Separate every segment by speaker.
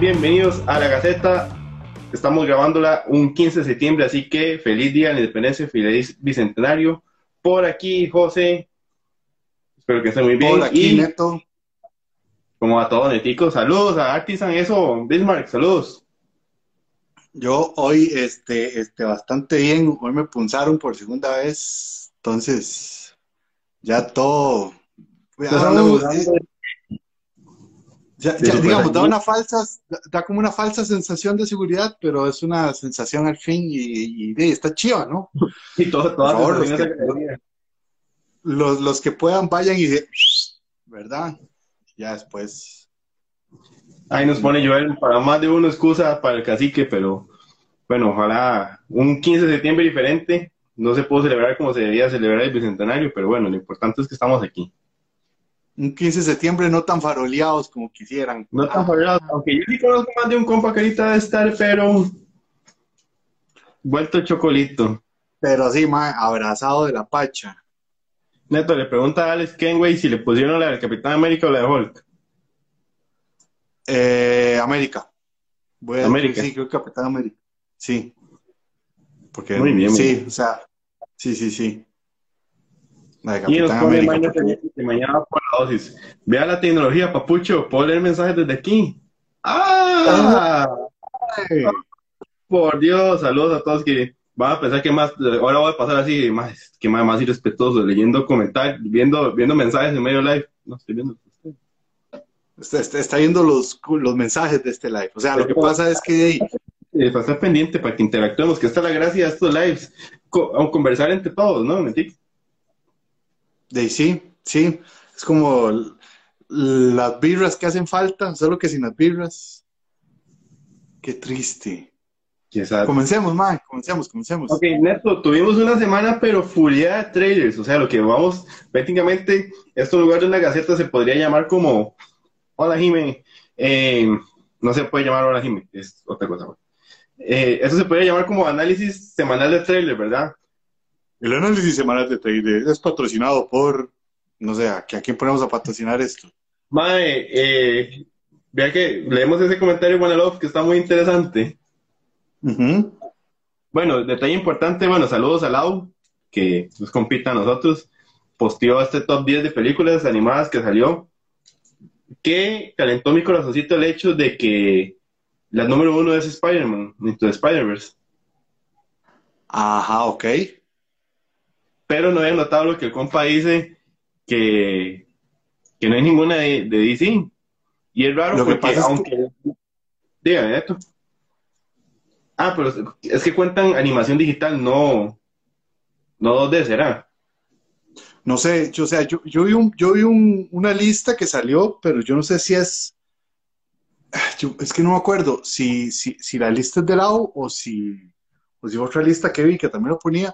Speaker 1: bienvenidos a la Gaceta. Estamos grabándola un 15 de septiembre, así que feliz día de la independencia, feliz bicentenario. Por aquí, José. Espero que esté muy bien.
Speaker 2: Por aquí, Neto.
Speaker 1: Como a todos, Netico. Saludos a Artisan, eso, Bismarck, saludos.
Speaker 2: Yo hoy, este, este, bastante bien. Hoy me punzaron por segunda vez. Entonces, ya todo. Ya, digamos, da una falsa, da como una falsa sensación de seguridad, pero es una sensación al fin y, está chiva, ¿no?
Speaker 1: Y todo, Por favor,
Speaker 2: los, que, los, los, que puedan vayan y de, ¿verdad? Ya después.
Speaker 1: Ahí nos pone Joel para más de una excusa para el cacique, pero bueno, ojalá un 15 de septiembre diferente. No se pudo celebrar como se debía celebrar el bicentenario, pero bueno, lo importante es que estamos aquí
Speaker 2: un 15 de septiembre no tan faroleados como quisieran.
Speaker 1: No tan faroleados, aunque yo sí conozco más de un compa que ahorita de estar, pero vuelto chocolito.
Speaker 2: Pero sí, ma, abrazado de la pacha.
Speaker 1: Neto, le pregunta a Alex Kenway si le pusieron la del Capitán América o la de Hulk.
Speaker 2: Eh, América.
Speaker 1: Voy a América.
Speaker 2: sí, creo que Capitán América. Sí. Porque,
Speaker 1: muy bien.
Speaker 2: Sí, o sea, sí, sí, sí.
Speaker 1: Y nos pone mañana, mañana por la dosis. Vea la tecnología, papucho. Puedo leer mensajes desde aquí. ¡Ah! Por Dios, saludos a todos que van a pensar que más, ahora voy a pasar así, más, que más, más irrespetuoso, leyendo comentarios, viendo, viendo mensajes en medio live. No estoy viendo.
Speaker 2: Está, está, viendo los, los mensajes de este live. O sea, lo que pasa es que...
Speaker 1: Eh, para estar pendiente, para que interactuemos, que está la gracia de estos lives, a conversar entre todos, ¿no? ¿Mentí?
Speaker 2: De sí, sí. Es como las birras que hacen falta, solo que sin las birras. Qué triste. Comencemos, man, comencemos, comencemos.
Speaker 1: Ok, Neto, tuvimos una semana, pero furia de trailers. O sea, lo que vamos, prácticamente, este lugar de una gaceta se podría llamar como Hola, Jime. Eh, no se puede llamar Hola, Jime, es otra cosa. Eh, eso se podría llamar como análisis semanal de trailer, ¿verdad?
Speaker 2: El análisis semanal de trailer es patrocinado por, no sé, ¿a quién ponemos a patrocinar esto?
Speaker 1: Mae, eh, vea que leemos ese comentario de Love que está muy interesante. Bueno, detalle importante, bueno, saludos a Lau, que nos compita a nosotros. Posteó este top 10 de películas animadas que salió. Que calentó mi corazoncito el hecho de que la número uno es Spider-Man, Into Spider-Verse.
Speaker 2: Ajá, ok.
Speaker 1: Pero no había notado lo que el compa dice, que, que no hay ninguna de, DC. Y es raro porque, aunque. Dígame esto. Ah, pero es que cuentan animación digital, no. No 2D, ¿será?
Speaker 2: No sé, yo, o sea, yo, yo vi, un, yo vi un, una lista que salió, pero yo no sé si es es que no me acuerdo si, si, si la lista es de lado o si, o si otra lista que vi que también lo ponía,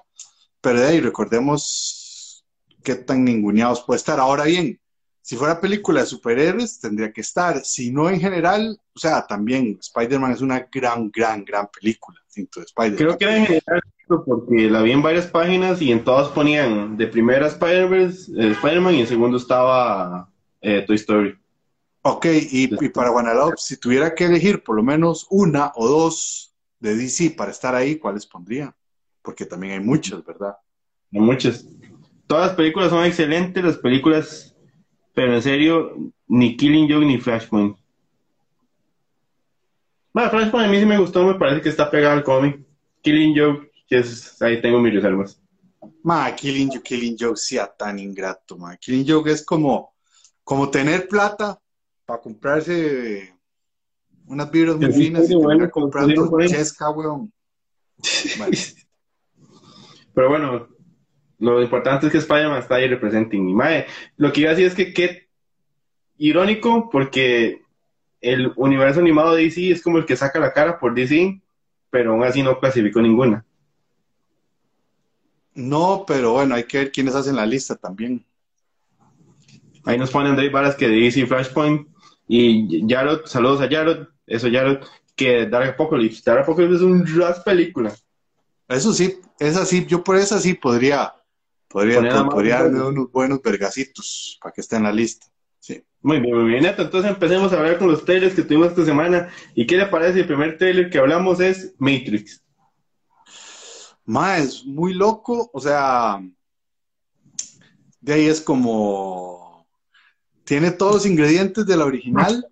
Speaker 2: pero de ahí recordemos qué tan ninguneados puede estar. Ahora bien, si fuera película de superhéroes, tendría que estar. Si no, en general, o sea, también Spider-Man es una gran, gran, gran película.
Speaker 1: Creo que era en general porque la vi en varias páginas y en todas ponían de primera Spider-Man eh, Spider y en segundo estaba eh, Toy Story.
Speaker 2: Ok, y, para Guanalop, si tuviera que elegir por lo menos una o dos de DC para estar ahí, ¿cuáles pondría? Porque también hay muchas, ¿verdad?
Speaker 1: Hay muchas. Todas las películas son excelentes, las películas, pero en serio, ni Killing Joke ni Flashpoint. Bueno, Flashpoint a mí sí me gustó, me parece que está pegado al cómic. Killing Joke, que es, ahí tengo mis reservas.
Speaker 2: Ma, Killing Joke, Killing Joke sea tan ingrato, ma. Killing Joke es como, como tener plata, para comprarse unas birras muy finas y bueno, comprando chesca, weón.
Speaker 1: Pero bueno, lo importante es que Spider-Man está ahí representing. Y mae, lo que iba a decir es que qué irónico, porque el universo animado de DC es como el que saca la cara por DC, pero aún así no clasificó ninguna.
Speaker 2: No, pero bueno, hay que ver quiénes hacen la lista también.
Speaker 1: Ahí nos ponen Dave Varas que de DC Flashpoint y Jarod, saludos a Jarod, eso Jarod, que Dark Apocalypse. Dark Apocalypse es un ras película.
Speaker 2: Eso sí, es así, yo por esa sí podría, podría, podría darle unos buenos vergacitos para que esté en la lista.
Speaker 1: Sí. Muy bien, muy bien. entonces empecemos a hablar con los trailers que tuvimos esta semana. ¿Y qué le parece? El primer trailer que hablamos es Matrix.
Speaker 2: Ma, es muy loco, o sea, de ahí es como, tiene todos los ingredientes de la original,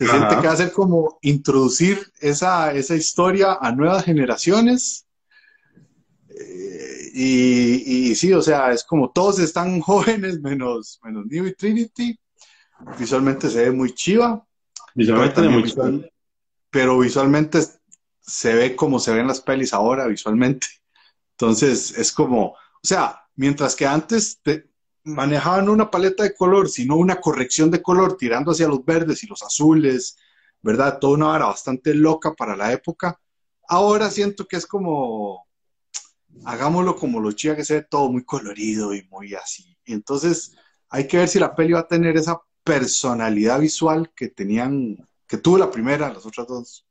Speaker 2: se siente que va a ser como introducir esa, esa historia a nuevas generaciones. Eh, y, sí, o sea, es como todos están jóvenes menos, menos New y Trinity. Visualmente se ve muy chiva. Visualmente muy Pero visualmente se ve como se ven las pelis ahora, visualmente. Entonces, es como, o sea, mientras que antes te, manejaban una paleta de color, sino una corrección de color tirando hacia los verdes y los azules, ¿verdad? Toda una vara bastante loca para la época. Ahora siento que es como, hagámoslo como los chicas que se ve todo muy colorido y muy así. entonces hay que ver si la peli va a tener esa personalidad visual que tenían, que tuvo la primera, las otras dos,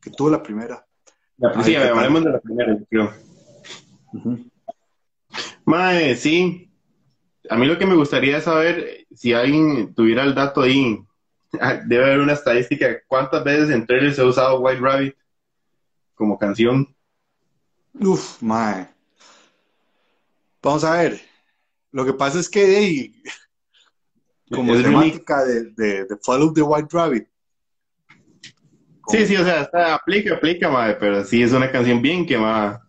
Speaker 2: que tuvo la primera.
Speaker 1: sí, hablaremos de la primera, creo. Mae, sí, a mí lo que me gustaría saber, si alguien tuviera el dato ahí, debe haber una estadística, ¿cuántas veces en trailers se ha usado White Rabbit como canción?
Speaker 2: Uf, mae. Vamos a ver. Lo que pasa es que como temática de, de, Follow the White Rabbit.
Speaker 1: Sí, sí, o sea, está, aplica, aplica, mae, pero sí es una canción bien que va.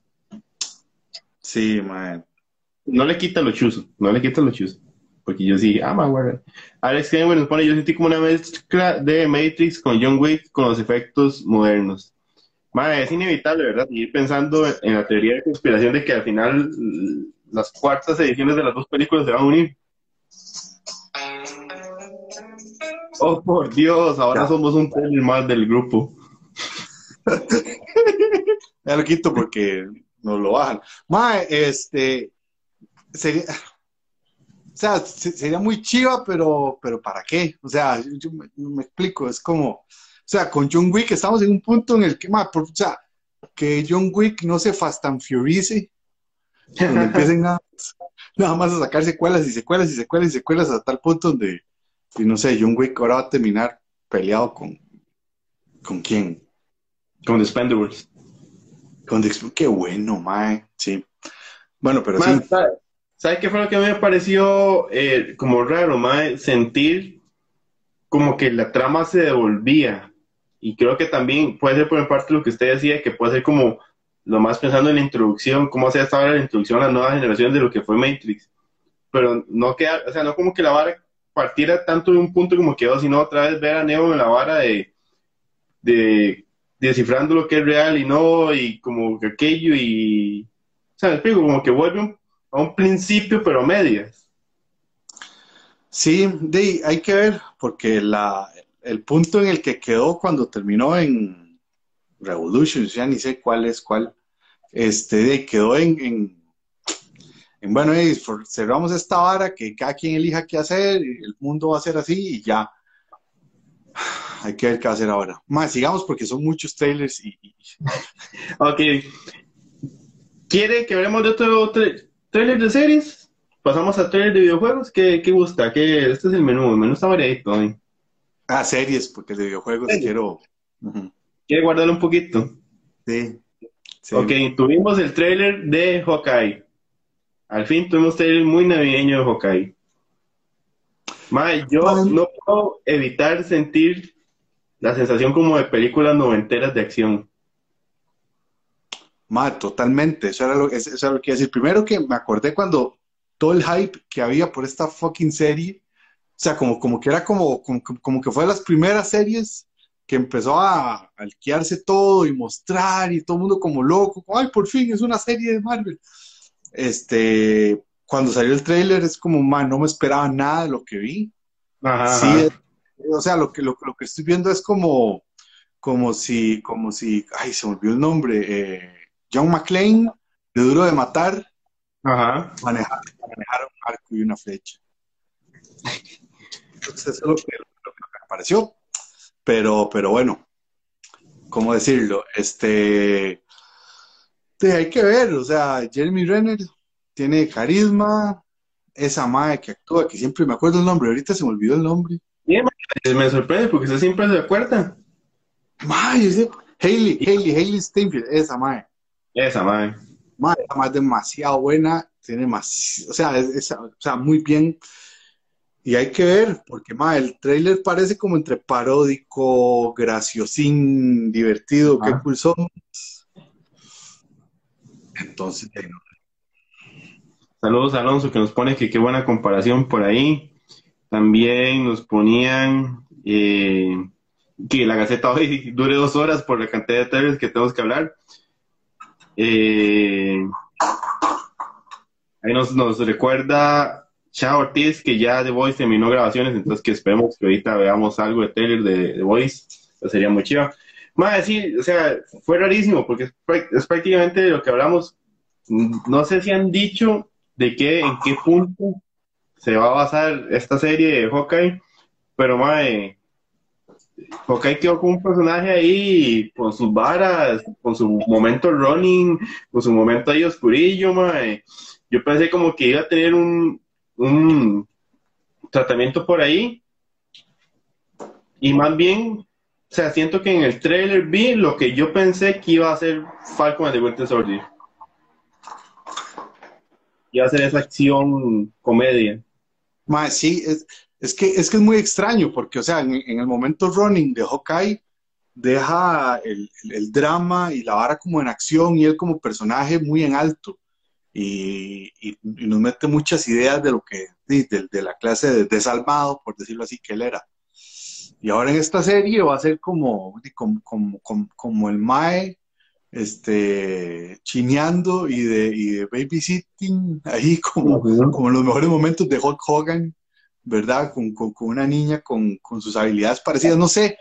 Speaker 2: Sí, mae
Speaker 1: no le quita lo chuzo, no le quita lo chuzo. Porque yo sí, ah, man, Alex Kenway nos pone, yo sentí como una mezcla de Matrix con John Wick con los efectos modernos. Madre, es inevitable, ¿verdad? Seguir pensando en la teoría de conspiración de que al final las cuartas ediciones de las dos películas se van a unir. Oh, por Dios, ahora somos un trailer más del grupo.
Speaker 2: ya lo quito porque nos lo bajan. Mae, este, sería, o sea, sería muy chiva, pero, pero ¿para qué? O sea, yo, me, explico, es como, sea, con John Wick estamos en un punto en el que, más, o sea, que John Wick no se Fast and donde empiecen nada, nada más a sacar secuelas y secuelas y secuelas y secuelas a tal punto donde, y no sé, John Wick ahora va a terminar peleado con, ¿con quién?
Speaker 1: Con The Spendables.
Speaker 2: Con The, qué bueno, mae, sí. Bueno, pero sí.
Speaker 1: ¿Sabes qué fue lo que me pareció eh, como raro, mae? Sentir como que la trama se devolvía. Y creo que también puede ser por parte lo que usted decía, que puede ser como lo más pensando en la introducción, cómo hace hasta ahora la introducción a la nueva generación de lo que fue Matrix. Pero no queda, o sea, no como que la vara partiera tanto de un punto como quedó, sino otra vez ver a Neo en la vara de, de descifrando lo que es real y no, y como que aquello, y, o sea, me explico, como que vuelve a un principio, pero medias.
Speaker 2: Sí, hay que ver, porque la, el punto en el que quedó cuando terminó en Revolution, ya ni sé cuál es cuál, este, quedó en, en, bueno, cerramos esta vara, que cada quien elija qué hacer, el mundo va a ser así y ya. Hay que ver qué hacer ahora. Más, sigamos porque son muchos trailers y...
Speaker 1: ok. ¿Quiere que hablemos de otro, trailer de series, pasamos a trailer de videojuegos. ¿Qué, qué gusta? ¿Qué, este es el menú, el menú está variadito hoy.
Speaker 2: Ah, series, porque de videojuegos quiero.
Speaker 1: ¿Quiere guardarlo un poquito?
Speaker 2: Sí,
Speaker 1: Ok, tuvimos el trailer de Hawkeye. Al fin tuvimos trailer muy navideño de Hawkeye. Mae, yo no puedo evitar sentir la sensación como de películas noventeras de acción.
Speaker 2: Ma, totalmente. Eso era, lo, eso era lo que iba a decir. Primero que me acordé cuando todo el hype que había por esta fucking serie, o sea, como, como que era como, como, que fue de las primeras series que empezó a alquearse todo y mostrar y todo el mundo como loco, ay, por fin es una serie de Marvel. Este, cuando salió el tráiler es como, man, no me esperaba nada de lo que vi. Sí, o sea, lo que, lo, lo, que estoy viendo es como, como si, como si, ay, se me olvidó el nombre, eh, John McClane, de Duro de Matar,
Speaker 1: Ajá.
Speaker 2: Manejar, manejar, un arco y una flecha. Entonces, eso es lo que, me pareció. Pero, pero bueno, ¿cómo decirlo? Este, hay que ver, o sea, Jeremy Renner tiene carisma, esa madre que actúa, que siempre me acuerdo el nombre, ahorita se me olvidó el nombre.
Speaker 1: me sorprende porque usted siempre se acuerda.
Speaker 2: Mae, Hailey, Hailey, Hailey Steinfeld, esa madre.
Speaker 1: Esa madre.
Speaker 2: Madre, esa madre es demasiado buena, tiene más, o sea, es, o sea, muy bien. Y hay que ver, porque el trailer parece como entre paródico, graciosín, divertido, qué cool somos. Entonces,
Speaker 1: Saludos a Alonso que nos pone que qué buena comparación por ahí. También nos ponían eh, que la Gaceta hoy dure dos horas por la cantidad de trailers que tenemos que hablar. Eh, ahí nos, recuerda Chao Ortiz que ya The Voice terminó grabaciones, entonces que esperemos que ahorita veamos algo de trailer de The Voice. Eso sería muy chido. Más sí, o sea, fue rarísimo porque es, prácticamente lo que hablamos. No sé si han dicho de qué, en qué punto se va a basar esta serie de Hawkeye, pero mae, Hawkeye quedó con un personaje ahí con sus varas, con su momento running, con su momento ahí oscurillo, mae. Yo pensé como que iba a tener un, un tratamiento por ahí. Y más bien, o sea, siento que en el trailer vi lo que yo pensé que iba a ser Falcon the Winter Soldier y hacer esa acción comedia.
Speaker 2: sí, es, que, es que es muy extraño, porque, o sea, en, el momento running de Hawkeye, deja el, drama y la vara como en acción y él como personaje muy en alto. Y, nos mete muchas ideas de lo que, de, la clase de desalmado, por decirlo así, que él era. Y ahora en esta serie va a ser como, como, como, como el Mae este, chineando y de, y de babysitting, ahí como, como en los mejores momentos de Hulk Hogan, ¿verdad? Con, con, una niña con, con, sus habilidades parecidas, no sé.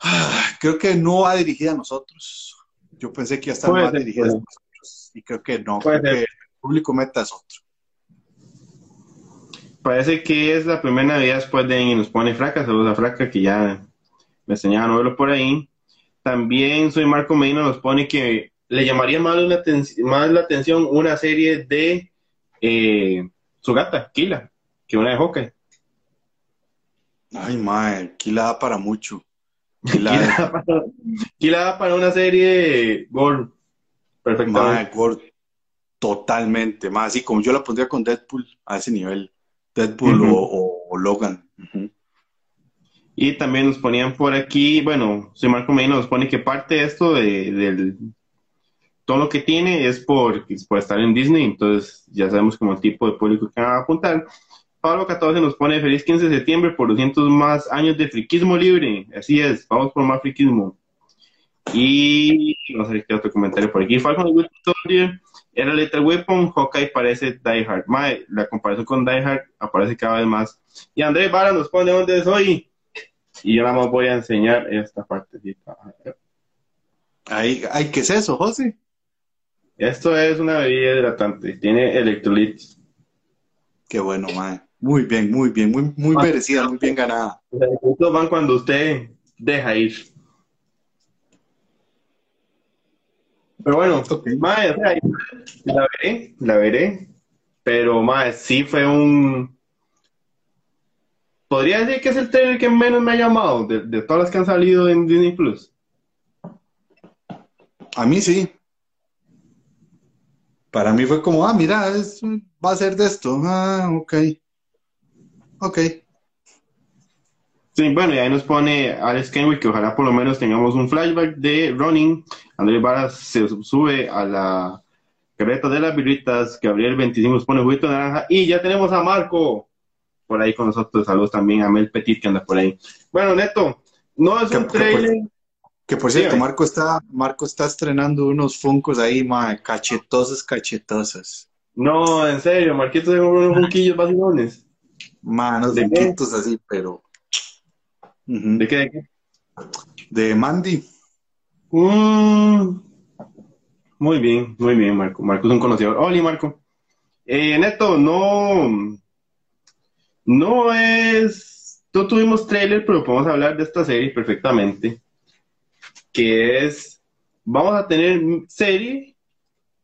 Speaker 2: Ah, creo que no va dirigida a nosotros. Yo pensé que ya estaba más dirigida a nosotros y creo que no. Creo que el público meta es otro.
Speaker 1: Parece que es la primera Navidad después de y nos pone Fraca, saludos a Fraca que ya me enseñaba a verlo por ahí. También Soy Marco Medina nos pone que le llamaría más, más la atención una serie de eh, su gata, Kila, que una de Hawkeye.
Speaker 2: Ay, mae, Kila da para mucho.
Speaker 1: Kila, da, para, una serie Gore.
Speaker 2: Perfectamente. Gore, totalmente. Más así como yo la pondría con Deadpool a ese nivel. Deadpool o, Logan.
Speaker 1: Y también nos ponían por aquí, bueno, soy Marco Medina, nos pone que parte de esto de, del todo lo que tiene es por, por estar en Disney, entonces ya sabemos como el tipo de público que van a apuntar. Pablo 14 nos pone feliz 15 de septiembre por 200 más años de friquismo libre. Así es, vamos por más friquismo. Y no sé qué otro comentario por aquí. Falcon the Soldier era Letter Weapon, Hawkeye parece Die Hard. la comparación con Die Hard aparece cada vez más. Y Andrés Vara nos pone dónde es hoy. Y yo nada más voy a enseñar esta partecita.
Speaker 2: Ay, ay, ¿qué es eso, José?
Speaker 1: Esto es una bebida hidratante, tiene electrolitos.
Speaker 2: Qué bueno, mae. Muy bien, muy bien, muy, muy merecida, muy bien ganada.
Speaker 1: Estos van cuando usted deja ir. Pero bueno, mae, la veré, la veré. Pero mae, sí fue un podría decir que es el trailer que menos me ha llamado de, todas las que han salido en Disney Plus.
Speaker 2: A mí sí. Para mí fue como, ah, mira, va a ser de esto. Ah, ok. Ok.
Speaker 1: Sí, bueno, y ahí nos pone Alex Kenwick que ojalá por lo menos tengamos un flashback de Running. Andrés Varas se sube a la carreta de las birritas. Gabriel 25 nos pone juguito naranja. Y ya tenemos a Marco por ahí con nosotros. Saludos también a Mel Petit que anda por ahí. Bueno, Neto, no es un trailer.
Speaker 2: Que por cierto, Marco está, Marco está estrenando unos funcos ahí, ma, cachetosas, cachetosas.
Speaker 1: No, en serio, Marquito compró unos funquillos vacilones.
Speaker 2: Manos de funquitos así, pero.
Speaker 1: ¿De qué? ¿De qué?
Speaker 2: De Mandy.
Speaker 1: Mm. Muy bien, muy bien, Marco. Marco es un conocedor. Hola, Marco. Eh, Neto, no, no es. No tuvimos trailer, pero podemos hablar de esta serie perfectamente. Que es. Vamos a tener serie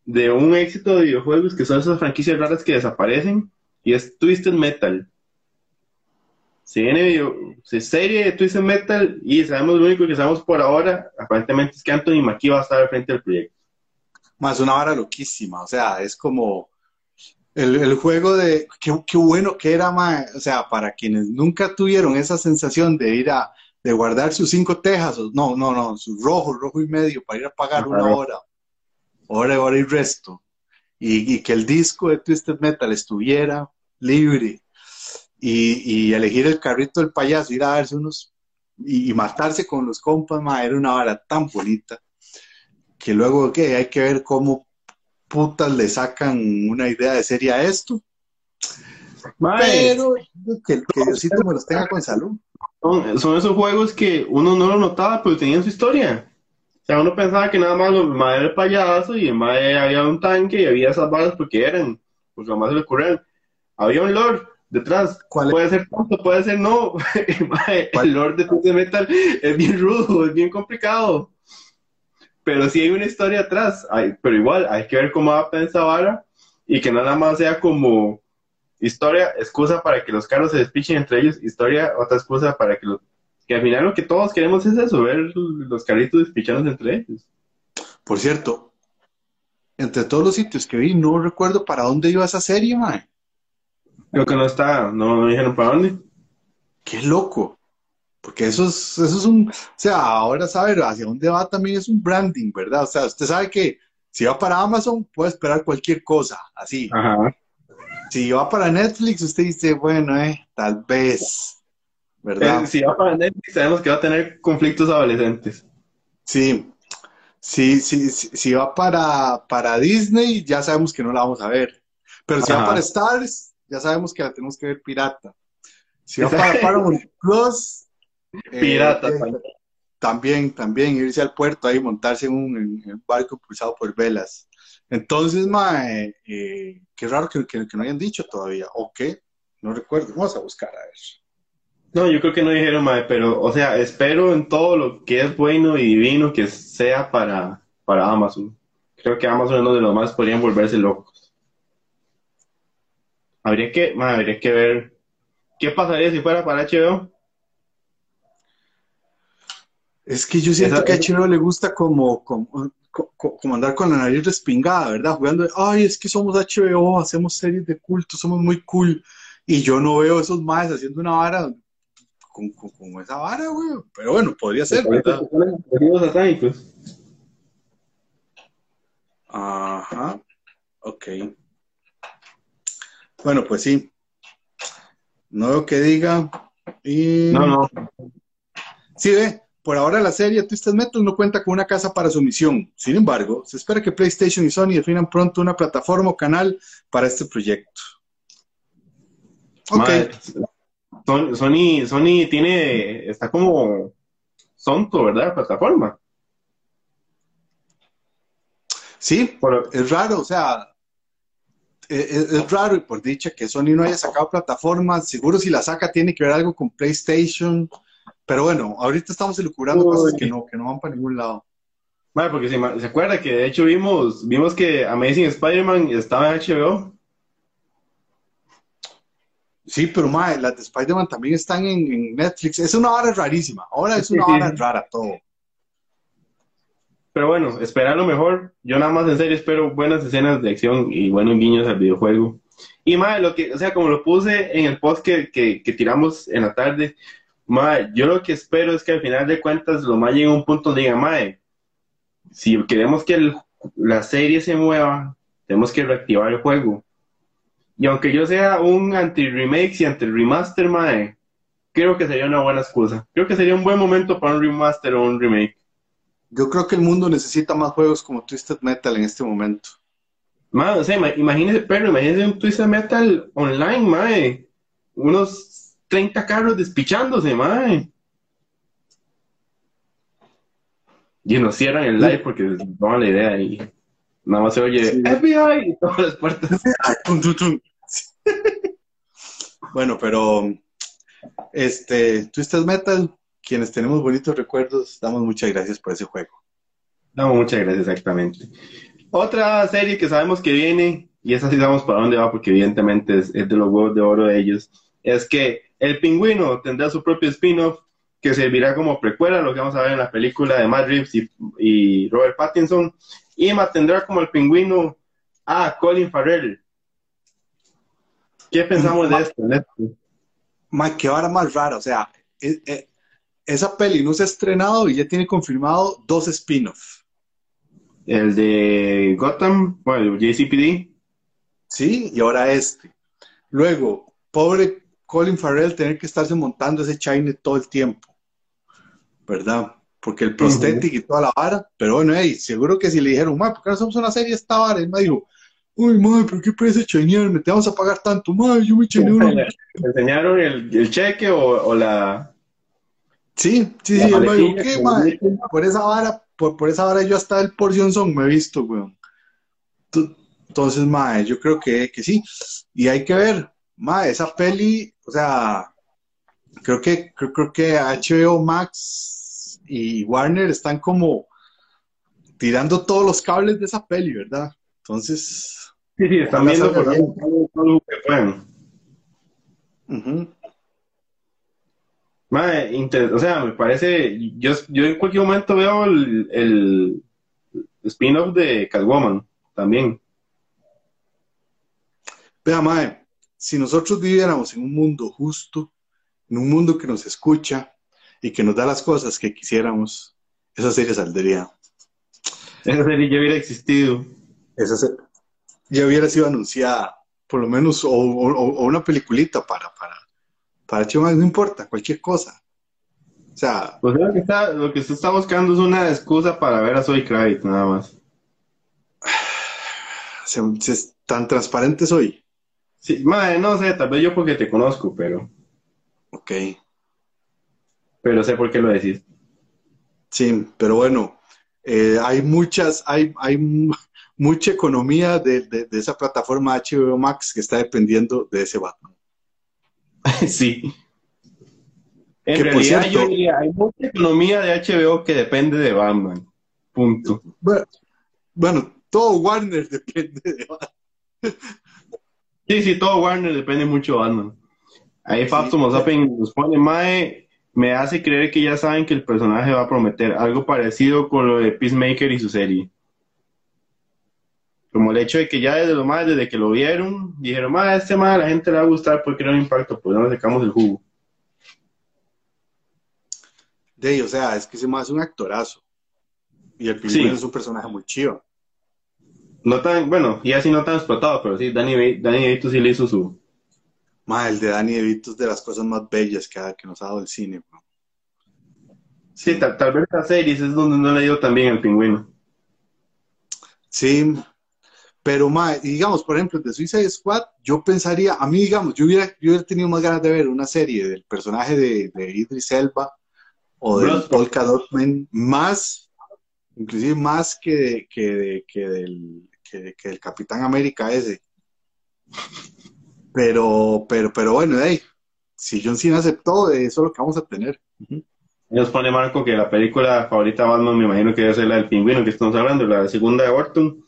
Speaker 1: de un éxito de videojuegos que son esas franquicias raras que desaparecen y es Twisted Metal. Se viene serie de Twisted Metal y sabemos lo único que sabemos por ahora, aparentemente es que Anthony Mackie va a estar al frente del proyecto.
Speaker 2: Más una hora loquísima, o sea, es como el, juego de qué, bueno que era, o sea, para quienes nunca tuvieron esa sensación de ir a, de guardar sus cinco tejas, no, no, no, sus rojos, rojo y medio, para ir a pagar una hora, hora, hora y resto, y, y que el disco de Twisted Metal estuviera libre y, elegir el carrito del payaso, ir a darse unos y, matarse con los compas, era una vara tan bonita que luego que hay que ver cómo putas le sacan una idea de serie a esto. Pero que, que Diosito me los tenga con salud.
Speaker 1: Son, esos juegos que uno no lo notaba, pero tenían su historia. O sea, uno pensaba que nada más los madre el payaso y en había un tanque y había esas balas porque eran, pues más se le ocurrieron. Había un lord, detrás. ¿Cuál puede ser tonto, puede ser no. el Lord de Twisted Metal es bien rudo, es bien complicado. Pero sí hay una historia atrás. pero igual, hay que ver cómo adaptan esa vara y que nada más sea como historia, excusa para que los carros se despichen entre ellos, historia, otra excusa para que los... Que al final lo que todos queremos es eso, ver los carritos despichándose entre ellos.
Speaker 2: Por cierto, entre todos los sitios que vi, no recuerdo para dónde iba esa serie, mae.
Speaker 1: Creo que no está, no, no dijeron para dónde.
Speaker 2: Qué loco. Porque eso es, eso es un, o sea, ahora saber hacia dónde va también es un branding, ¿verdad? O sea, usted sabe que si va para Amazon puede esperar cualquier cosa, así. Ajá. Si va para Netflix, usted dice, bueno, eh, tal vez, ¿verdad?
Speaker 1: Eh, si va para Netflix, sabemos que va a tener conflictos adolescentes.
Speaker 2: Sí, sí, sí, si va para, para Disney, ya sabemos que no la vamos a ver. Pero si va para Stars, ya sabemos que la tenemos que ver pirata. Si va para Paramount Plus,
Speaker 1: eh, pirata eh,
Speaker 2: también, también irse al puerto ahí, montarse en un, barco impulsado por velas. Entonces, mae, eh, qué raro que, no hayan dicho todavía, o qué, no recuerdo, vamos a buscar a ver.
Speaker 1: No, yo creo que no dijeron, mae, pero, o sea, espero en todo lo que es bueno y divino que sea para, para Amazon. Creo que Amazon es uno de los más podrían volverse locos. Habría que, habría que ver qué pasaría si fuera para HBO.
Speaker 2: Es que yo siento que a HBO le gusta como, como, andar con la nariz respingada, ¿verdad? Jugando, ay, es que somos HBO, hacemos series de culto, somos muy cool. Y yo no veo esos más haciendo una vara con, esa vara, güey. Pero bueno, podría ser, ¿verdad? Ajá, ok. Bueno, pues sí. No veo que diga. Y...
Speaker 1: No, no.
Speaker 2: Sí, ve. Por ahora la serie Twisted Metal no cuenta con una casa para su misión. Sin embargo, se espera que PlayStation y Sony definan pronto una plataforma o canal para este proyecto.
Speaker 1: Ok. Sony, Sony tiene, está como sonto, ¿verdad? Plataforma.
Speaker 2: Sí, es raro, o sea, eh, es, raro y por dicha que Sony no haya sacado plataformas. Seguro si la saca tiene que ver algo con PlayStation. Pero bueno, ahorita estamos elucubrando cosas que no, que no van para ningún lado.
Speaker 1: Vale, porque se, se, acuerda que de hecho vimos, vimos que Amazing Spider-Man estaba en HBO.
Speaker 2: Sí, pero madre, las de Spider-Man también están en, Netflix. Es una hora rarísima. Ahora es una hora rara todo.
Speaker 1: Pero bueno, esperar lo mejor. Yo nada más en serio espero buenas escenas de acción y buenos guiños al videojuego. Y más, lo que, o sea, como lo puse en el post que, que, tiramos en la tarde, mae, yo lo que espero es que al final de cuentas lo más llegue a un punto donde diga, mae, si queremos que la serie se mueva, tenemos que reactivar el juego. Y aunque yo sea un anti-remake y anti-remaster, mae, creo que sería una buena excusa. Creo que sería un buen momento para un remaster o un remake.
Speaker 2: Yo creo que el mundo necesita más juegos como Twisted Metal en este momento.
Speaker 1: Man, o sea, imagínese, pero imagínese un Twisted Metal online, mae. Unos 30 carros despichándose, mae. Y nos cierran el live porque toman la idea y nada más se oye FBI y todas las puertas.
Speaker 2: bueno, pero este Twisted Metal quienes tenemos bonitos recuerdos, damos muchas gracias por ese juego.
Speaker 1: Damos muchas gracias, exactamente. Otra serie que sabemos que viene, y esa sí sabemos para dónde va, porque evidentemente es, es de los huevos de oro de ellos, es que el pingüino tendrá su propio spin-off que servirá como precuela, lo que vamos a ver en la película de Matt Reeves y, Robert Pattinson, y mantendrá como el pingüino a Colin Farrell. ¿Qué pensamos de esto?
Speaker 2: Mike, qué hora más rara, o sea, e, e, esa peli no se ha estrenado y ya tiene confirmado dos spin-offs.
Speaker 1: El de Gotham, bueno, JCPD.
Speaker 2: Sí, y ahora este. Luego, pobre Colin Farrell tener que estarse montando ese China todo el tiempo, ¿verdad? Porque el prostético y toda la vara, pero bueno, hey, seguro que si le dijeron, ma, ¿por qué no hacemos una serie esta vara? Él me dijo, uy, madre, ¿por qué puedes chinearme? Te vamos a pagar tanto, madre, yo me chineo.
Speaker 1: ¿Le enseñaron el, cheque o, la...?
Speaker 2: Sí, sí, sí, él me dijo, ¿qué, madre? Por esa vara, por, por esa vara yo hasta el porción son me he visto, weón. Entonces, madre, yo creo que, que sí. Y hay que ver, madre, esa peli, o sea, creo que, creo, que HBO Max y Warner están como tirando todos los cables de esa peli, ¿verdad? Entonces.
Speaker 1: Sí, sí, están viendo por todo lo que pueden. O sea, me parece, yo, yo en cualquier momento veo el, el spin-off de Catwoman también.
Speaker 2: Vea, Mae, si nosotros viviéramos en un mundo justo, en un mundo que nos escucha y que nos da las cosas que quisiéramos, esa serie saldría.
Speaker 1: Esa serie ya hubiera existido.
Speaker 2: Esa serie ya hubiera sido anunciada, por lo menos, o, una peliculita para, para, para no importa, cualquier cosa. O sea.
Speaker 1: Pues lo que, está, lo que se está buscando es una excusa para ver a Soy Kravitz, nada más.
Speaker 2: tan transparente soy.
Speaker 1: Sí, madre, no sé, tal vez yo porque te conozco, pero.
Speaker 2: Ok.
Speaker 1: Pero sé por qué lo decís.
Speaker 2: Sí, pero bueno, eh, hay muchas, hay, hay mucha economía de, esa plataforma HBO Max que está dependiendo de ese Batman.
Speaker 1: sí. En realidad, yo diría, hay mucha economía de HBO que depende de Batman. Punto.
Speaker 2: Bueno, todo Warner depende de Batman.
Speaker 1: Sí, sí, todo Warner depende mucho de Batman. Ahí Fausto nos pone, Mae, me hace creer que ya saben que el personaje va a prometer algo parecido con lo de Peacemaker y su serie. Como el hecho de que ya desde lo más, desde que lo vieron, dijeron, Mae, este Mae a la gente le va a gustar porque no impacto, pues no le sacamos el jugo.
Speaker 2: De o sea, es que se me hace un actorazo. Y el pingüino es un personaje muy chido
Speaker 1: no tan, bueno, y así no tan explotado, pero sí, Danny, Danny DeVito sí le hizo su...
Speaker 2: Ma, el de Danny DeVito es de las cosas más bellas que, que nos ha dado el cine, bro.
Speaker 1: Sí, tal, vez la serie es donde no le dio también el pingüino.
Speaker 2: Sí, pero ma, digamos, por ejemplo, de Suicide Squad, yo pensaría, a mí, digamos, yo hubiera, yo hubiera tenido más ganas de ver una serie del personaje de, de Idris Elba o de Polka Dotman, más, inclusive más que, que, que del que, el Capitán América ese. Pero, pero, pero bueno, hey, si John Cena aceptó, eso es lo que vamos a tener.
Speaker 1: Nos pone Marco que la película favorita de Batman me imagino que debe ser la del pingüino que estamos hablando, la segunda de Orton.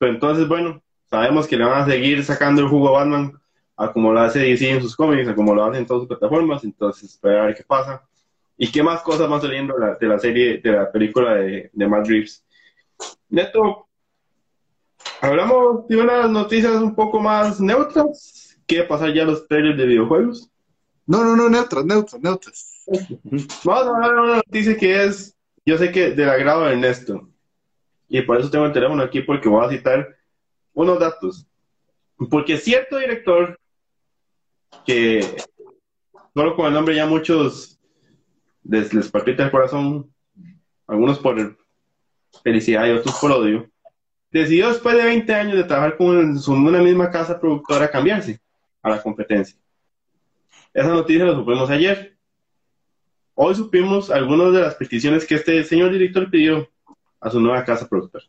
Speaker 1: Pero entonces, bueno, sabemos que le van a seguir sacando el jugo a Batman a como lo hace DC en sus cómics, a como lo hace en todas sus plataformas, entonces espera a ver qué pasa. ¿Y qué más cosas van saliendo de la, serie, de la película de, de Matt Reeves? Neto, Hablamos de unas noticias un poco más neutras. ¿Qué pasar ya los trailers de videojuegos?
Speaker 2: No, no, no, neutras, neutras, neutras.
Speaker 1: Vamos a hablar de una noticia que es, yo sé que del agrado de Ernesto. Y por eso tengo el teléfono aquí porque voy a citar unos datos. Porque cierto director, que solo con el nombre ya muchos les, les el corazón, algunos por felicidad y otros por odio, decidió después de 20 años de trabajar con una misma casa productora cambiarse a la competencia. Esa noticia la supimos ayer. Hoy supimos algunas de las peticiones que este señor director pidió a su nueva casa productora.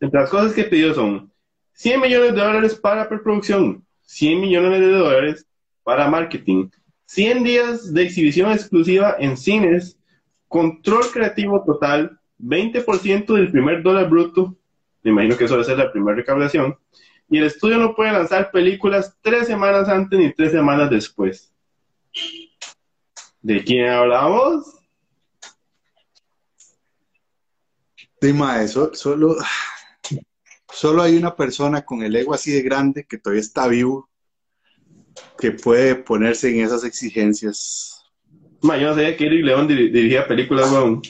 Speaker 1: Entre las cosas que pidió son 100 millones de dólares para preproducción, 100 millones de dólares para marketing, 100 días de exhibición exclusiva en cines, control creativo total, 20% del primer dólar bruto me imagino que eso debe ser la primera recaudación, y el estudio no puede lanzar películas tres semanas antes ni tres semanas después. ¿De quién hablamos?
Speaker 2: Dima, eso solo, solo hay una persona con el ego así de grande que todavía está vivo que puede ponerse en esas exigencias.
Speaker 1: Ma, yo no sabía que Eric León dirigía películas, weón.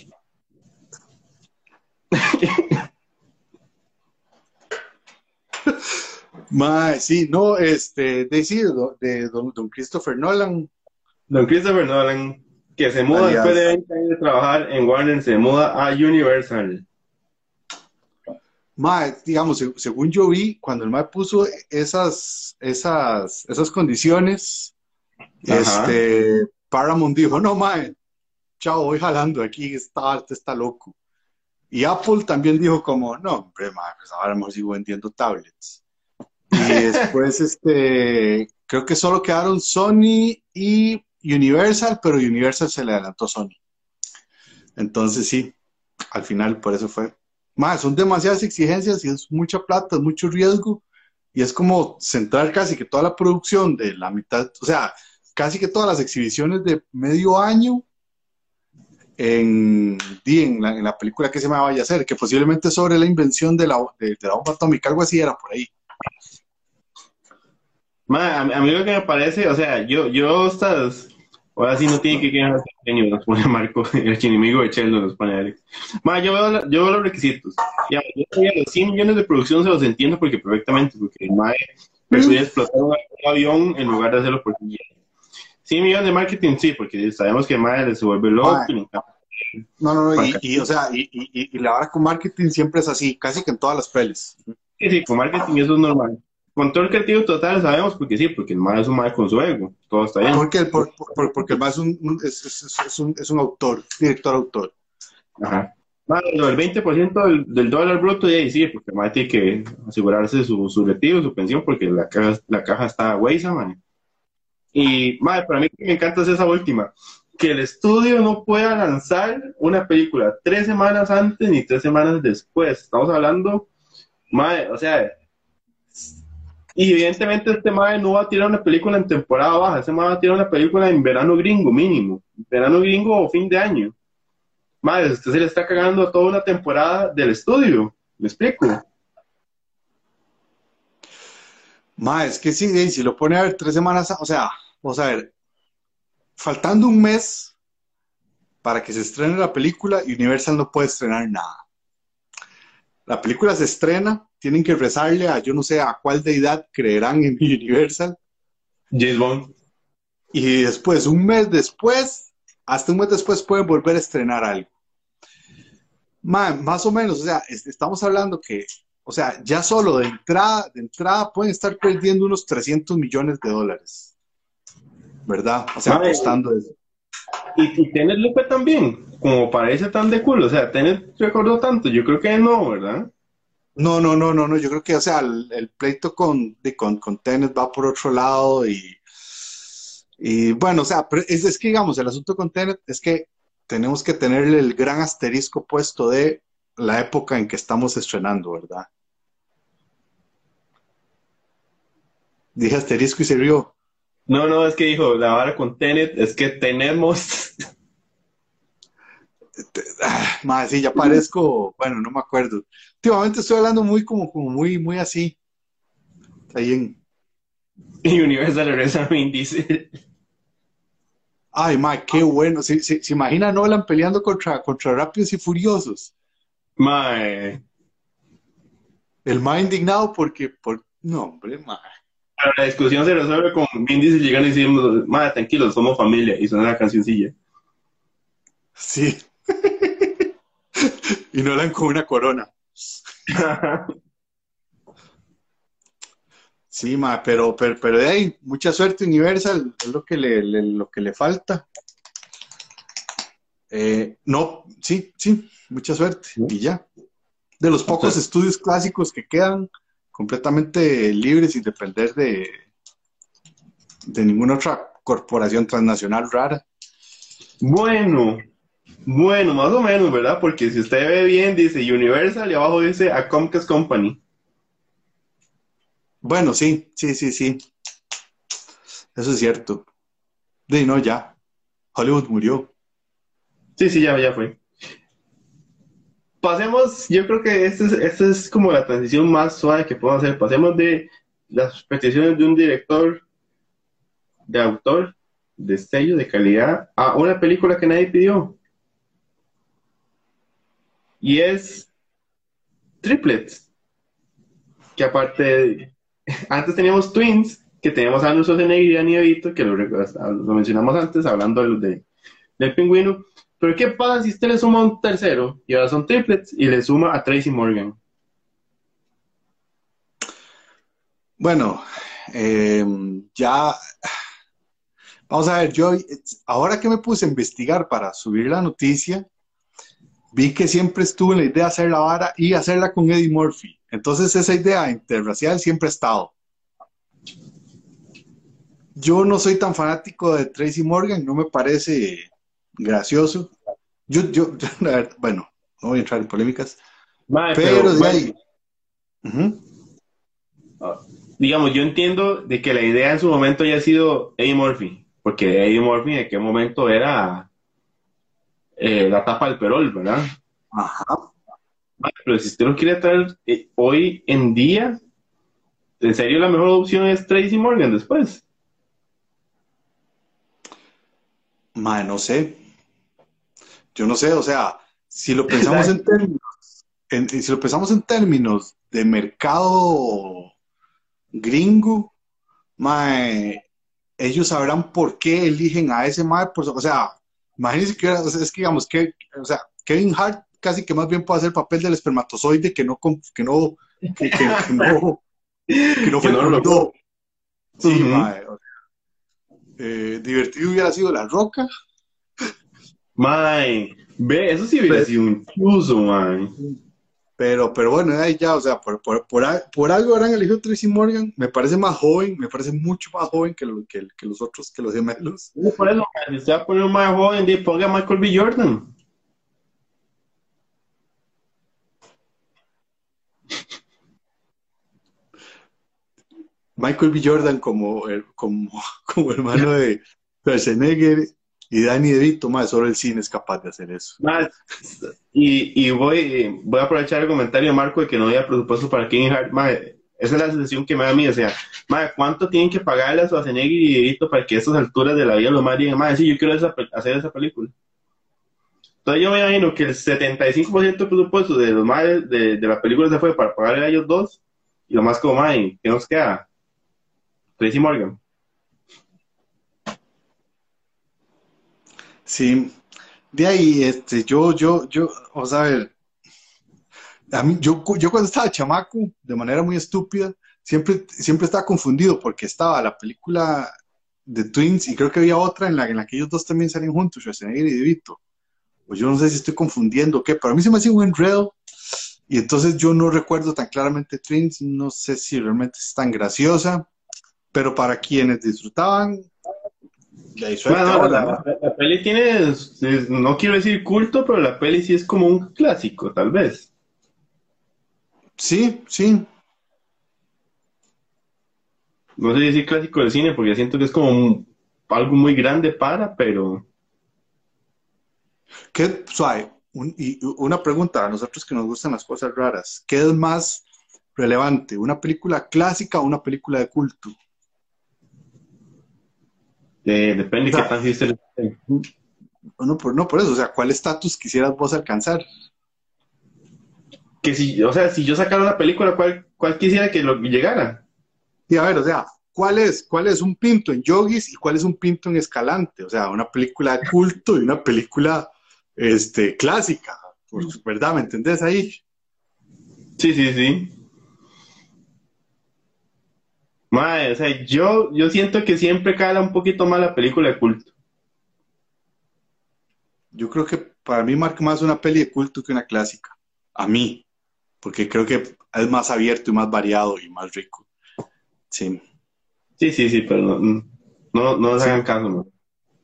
Speaker 2: Ma, sí, no, este, decido de, don, Christopher Nolan.
Speaker 1: Don Christopher Nolan, que se muda después de 20 años de trabajar en Warner, se muda a Universal.
Speaker 2: Ma, digamos, según yo vi, cuando el MAE puso esas, esas, esas condiciones, este, Paramount dijo, no, mae, chao, voy jalando aquí, está, está loco. Y Apple también dijo como, no, hombre, mae, pues ahora mejor sigo vendiendo tablets. Y después, este, creo que solo quedaron Sony y Universal, pero Universal se le adelantó a Sony. Entonces, sí, al final por eso fue. Más, son demasiadas exigencias y es mucha plata, es mucho riesgo. Y es como centrar casi que toda la producción de la mitad, o sea, casi que todas las exhibiciones de medio año en, en, la, película que se me vaya a hacer, que posiblemente sobre la invención de la, de, la bomba atómica, algo así era por ahí.
Speaker 1: a, mí lo que me parece, o sea, yo, yo estas Ahora sí no tiene que quedar genio, nos pone Marco, el enemigo de Sheldon nos pone Alex. Ma, yo veo, yo veo los requisitos. Ya, yo los 100 millones de producción se los entiendo porque perfectamente, porque el MAE prefiere explotar un avión en lugar de hacerlo por 100 millones de marketing sí, porque sabemos que el MAE se vuelve loco.
Speaker 2: No, no, no, y, o sea, y, y, la verdad con marketing siempre es así, casi que en todas las pelis.
Speaker 1: Sí, sí, con marketing eso es normal. Control creativo total sabemos porque sí, porque el MAE es un MAE con su ego, todo está bien.
Speaker 2: Porque el, porque el MAE es un, es, es, un, es un autor, director-autor.
Speaker 1: Ajá. el 20% del, del, dólar bruto, y ahí sí, porque el MAE tiene que asegurarse su, su retiro, su pensión, porque la caja, la caja está huesa, man. Y, madre, para mí me encanta es esa última, que el estudio no pueda lanzar una película tres semanas antes ni tres semanas después. Estamos hablando, madre, o sea, y evidentemente este mae no va a tirar una película en temporada baja, ese mae va a tirar una película en verano gringo mínimo, verano gringo o fin de año. Madre, usted se le está cagando toda una temporada del estudio, ¿me explico?
Speaker 2: Mae, es que si lo pone a ver tres semanas, o sea, vamos a ver, faltando un mes para que se estrene la película, Universal no puede estrenar nada. La película se estrena, tienen que rezarle a yo no sé a cuál deidad creerán en Universal.
Speaker 1: James Bond.
Speaker 2: Y después, un mes después, hasta un mes después pueden volver a estrenar algo. más o menos, o sea, estamos hablando que, o sea, ya solo de entrada, de entrada pueden estar perdiendo unos 300 millones de dólares. ¿Verdad? O sea, apostando eso.
Speaker 1: Y, y Tenet Lupe también, como parece tan de culo, o sea, Tenet recordó tanto, yo creo que no, ¿verdad?
Speaker 2: No, no, no, no, no, yo creo que, o sea, el, pleito con, de, con, con Tenet va por otro lado y, y bueno, o sea, es, es que digamos, el asunto con Tenet es que tenemos que tenerle el gran asterisco puesto de la época en que estamos estrenando, ¿verdad? Dije asterisco y se rió.
Speaker 1: No, no, es que dijo, la vara con Tenet es que tenemos...
Speaker 2: Más, sí, ya parezco, bueno, no me acuerdo. Últimamente estoy hablando muy como, como muy, muy así. Ahí en...
Speaker 1: Universal Wrestling dice.
Speaker 2: Ay, ma, qué bueno. ¿Se, se, se imagina Nolan peleando contra, contra Rápidos y Furiosos?
Speaker 1: Mae.
Speaker 2: El ma indignado porque, por... no, hombre, ma
Speaker 1: la discusión se resuelve con Vin Diesel llegando y diciendo, madre, tranquilos, somos familia, y suena la cancioncilla.
Speaker 2: Sí. Y no dan con una corona. sí, ma, pero, pero, de ahí, mucha suerte Universal, es lo que le, lo que le falta. Eh, no, sí, sí, mucha suerte. Y ya. De los pocos estudios clásicos que quedan, completamente libres sin depender de, de ninguna otra corporación transnacional rara.
Speaker 1: Bueno, bueno, más o menos, ¿verdad? Porque si usted ve bien, dice Universal y abajo dice a Comcast Company.
Speaker 2: Bueno, sí, sí, sí, sí. Eso es cierto. De no, ya. Hollywood murió.
Speaker 1: Sí, sí, ya, ya fue. Pasemos, yo creo que esta es, es como la transición más suave que podemos hacer. Pasemos de las peticiones de un director, de autor, de sello, de calidad, a una película que nadie pidió. Y es Triplets. Que aparte, antes teníamos Twins, que teníamos a nuestros de y a que lo, lo, mencionamos antes, hablando de, del pingüino. Pero ¿qué pasa si usted le suma un tercero y ahora son triplets y le suma a Tracy Morgan?
Speaker 2: Bueno, em, ya vamos a ver, yo ahora que me puse a investigar para subir la noticia, vi que siempre estuve en la idea de hacer la vara y hacerla con Eddie Murphy. Entonces esa idea interracial siempre ha estado. Yo no soy tan fanático de Tracy Morgan, no me parece gracioso. Yo, yo, bueno, no voy a entrar en polémicas. pero, de ahí.
Speaker 1: Ah, digamos, yo entiendo de que la idea en su momento haya sido Eddie Murphy, porque Eddie Murphy en qué momento era eh, la tapa del perol, ¿verdad? Ajá. Pero si usted lo quiere traer eh, hoy en día, ¿en serio la mejor opción es Tracy Morgan después?
Speaker 2: Madre, no sé. Yo no sé, o sea, si lo pensamos en términos, si lo pensamos en términos de mercado gringo, ellos sabrán por qué eligen a ese mae, o sea, imagínense que es que digamos que, o sea, Kevin Hart casi que más bien puede hacer el papel del espermatozoide que no que no que, no que no fue no, sí, eh, divertido hubiera sido la roca.
Speaker 1: Mae, ve, eso sí hubiera sido un chuzo, mae.
Speaker 2: Pero, pero bueno, ahí ya, o sea, por, por, por, por, algo habrán elegido Tracy Morgan. Me parece más joven, me parece mucho más joven que, lo, que, que los otros, que los gemelos.
Speaker 1: Por eso, si se va a poner más joven, ponga Michael B. Jordan.
Speaker 2: Michael B. Jordan como, como, como hermano de Schwarzenegger y Danny DeVito, más solo el cine es capaz de hacer eso.
Speaker 1: y, y voy, voy a aprovechar el comentario de Marco de que no había presupuesto para King Hart. esa es la sensación que me da a mí. O sea, ¿cuánto tienen que pagarle a Schwarzenegger y DeVito para que a estas alturas de la vida lo más digan, madre, sí, yo quiero hacer esa película? Entonces yo me imagino que el 75% del presupuesto de los madres de, de, la película se fue para pagarle a ellos dos y lo más como, madre, ¿qué nos queda? Tracy Morgan.
Speaker 2: Sí, de ahí, este, yo, yo, yo, o sea, a mí, yo, yo cuando estaba chamaco, de manera muy estúpida, siempre, siempre estaba confundido porque estaba la película de Twins y creo que había otra en la, en la que ellos dos también salen juntos, Schwarzenegger y DeVito. Pues yo no sé si estoy confundiendo o qué, pero a mí se me hacía un enredo y entonces yo no recuerdo tan claramente Twins, no sé si realmente es tan graciosa, pero para quienes disfrutaban,
Speaker 1: la, peli tiene, no quiero decir culto, pero la peli sí es como un clásico, tal vez.
Speaker 2: Sí, sí.
Speaker 1: No sé decir clásico del cine, porque siento que es como algo muy grande para, pero...
Speaker 2: ¿Qué, suave, y una pregunta a nosotros que nos gustan las cosas raras. ¿Qué es más relevante, una película clásica o una película de culto?
Speaker 1: Depende de qué tan hipster
Speaker 2: no por, no por eso, o sea, ¿cuál estatus quisieras vos alcanzar?
Speaker 1: Que si, o sea, si yo sacara una película, ¿cuál, cuál quisiera que lo llegara?
Speaker 2: Y a ver, o sea, ¿cuál es, ¿cuál es un pinto en Yogis y cuál es un pinto en Escalante? O sea, una película de culto y una película este, clásica, ¿verdad? ¿Me entendés ahí?
Speaker 1: Sí, sí, sí. Mae, o sea, yo, yo siento que siempre cala un poquito más la película de culto.
Speaker 2: Yo creo que para mí marca más una peli de culto que una clásica. A mí. Porque creo que es más abierto y más variado y más rico. Sí.
Speaker 1: Sí, sí, sí, pero no, no, nos hagan caso, ¿no?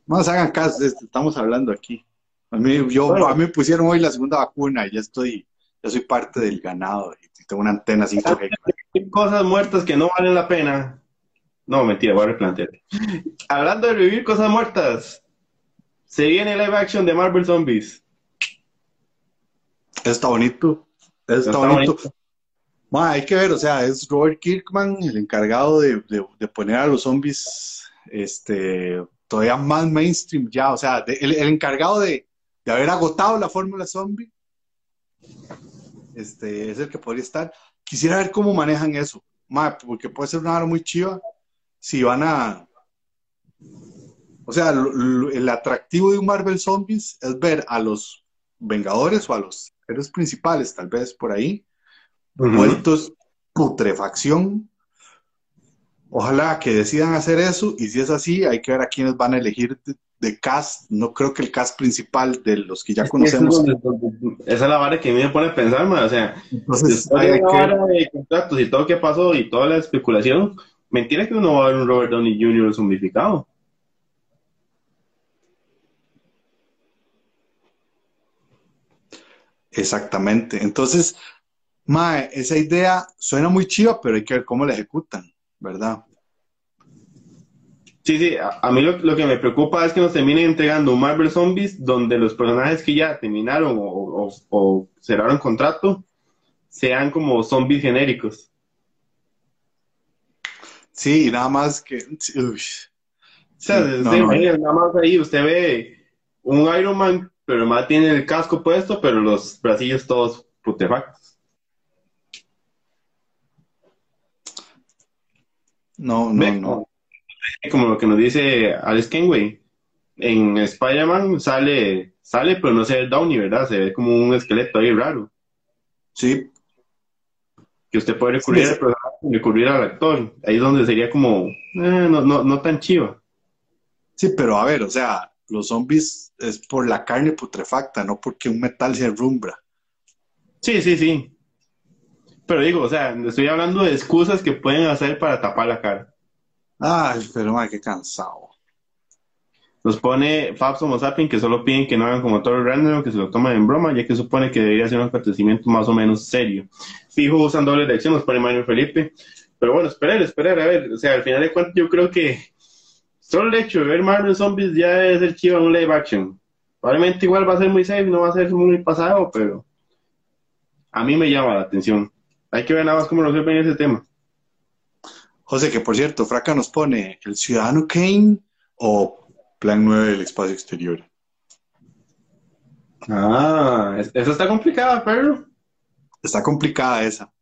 Speaker 2: No nos hagan caso, estamos hablando aquí. A mí, yo, a mí me pusieron hoy la segunda vacuna y ya estoy, ya soy parte del ganado y tengo una antena así.
Speaker 1: Cosas muertas que no valen la pena. No, mentira, voy a replantear. Hablando de revivir cosas muertas, se viene live action de Marvel Zombies.
Speaker 2: Está bonito. Está, bonito. hay que ver, o sea, es Robert Kirkman el encargado de, poner a los zombies este, todavía más mainstream ya, o sea, el, encargado de, haber agotado la fórmula zombie, este, es el que podría estar. Quisiera ver cómo manejan eso, porque puede ser una hora muy chiva si van a... O sea, el atractivo de un Marvel Zombies es ver a los Vengadores o a los héroes principales, tal vez por ahí, muertos, putrefacción. Ojalá que decidan hacer eso y si es así, hay que ver a quiénes van a elegir de, cast. No creo que el cast principal de los que ya conocemos.
Speaker 1: esa es la vara que a mí me pone a pensar, O sea, Entonces, hay la vara de contratos y todo lo que pasó y toda la especulación, mentira que uno va a ver un Robert Downey Jr. zombificado.
Speaker 2: Exactamente. Entonces, Mae, esa idea suena muy chiva, pero hay que ver cómo la ejecutan, ¿verdad?
Speaker 1: Sí, sí, a, mí lo, que me preocupa es que nos terminen entregando un Marvel Zombies donde los personajes que ya terminaron o, cerraron contrato sean como zombies genéricos.
Speaker 2: Sí, nada más que...
Speaker 1: o sea, nada más ahí usted ve un Iron Man, pero más tiene el casco puesto, pero los bracillos todos putefactos.
Speaker 2: No, no, no.
Speaker 1: Como lo que nos dice Alex Kenway. En Spider-Man sale, sale, pero no se ve Downey, ¿verdad? Se ve como un esqueleto ahí raro.
Speaker 2: Sí.
Speaker 1: Que usted puede recurrir, recurrir al actor. Ahí es donde sería como, eh, no, no, no tan chivo.
Speaker 2: Sí, pero a ver, o sea, los zombies es por la carne putrefacta, no porque un metal se rumbra.
Speaker 1: Sí, sí, sí. Pero digo, o sea, estoy hablando de excusas que pueden hacer para tapar la cara.
Speaker 2: Ay, pero ay, qué cansado.
Speaker 1: Nos pone Fabs Homo Sapien que solo piden que no hagan como todo el random, que se lo tomen en broma, ya que supone que debería ser un acontecimiento más o menos serio. Fijo usan doble dirección, nos pone Manuel Felipe. Pero bueno, esperar, esperar, a ver. O sea, al final de cuentas, yo creo que solo el hecho de ver Marvel Zombies ya es el chivo en un live action. Probablemente igual va a ser muy safe, no va a ser muy pasado, pero a mí me llama la atención. Hay que ver nada más cómo resuelven ese tema.
Speaker 2: José, que por cierto, Fraca nos pone el Ciudadano Kane o Plan 9 del espacio exterior.
Speaker 1: Ah, esa está complicada, pero.
Speaker 2: Está complicada esa.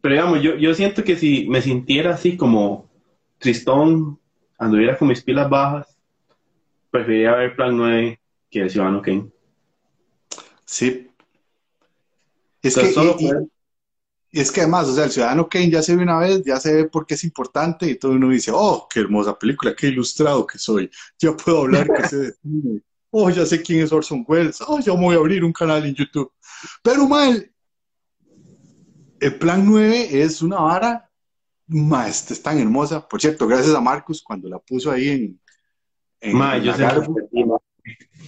Speaker 1: Pero digamos, yo, yo siento que si me sintiera así como tristón, anduviera con mis pilas bajas, preferiría ver Plan 9 que el Ciudadano Kane.
Speaker 2: Sí. Es que y es que además, o sea, el Ciudadano Kane ya se ve una vez, ya se ve por qué es importante y todo uno dice, oh, qué hermosa película, qué ilustrado que soy, ya puedo hablar que se define, oh, ya sé quién es Orson Welles, oh, ya voy a abrir un canal en YouTube. Pero mal, el plan 9 es una vara, más, es tan hermosa. Por cierto, gracias a Marcus cuando la puso ahí en...
Speaker 1: en ma, yo sé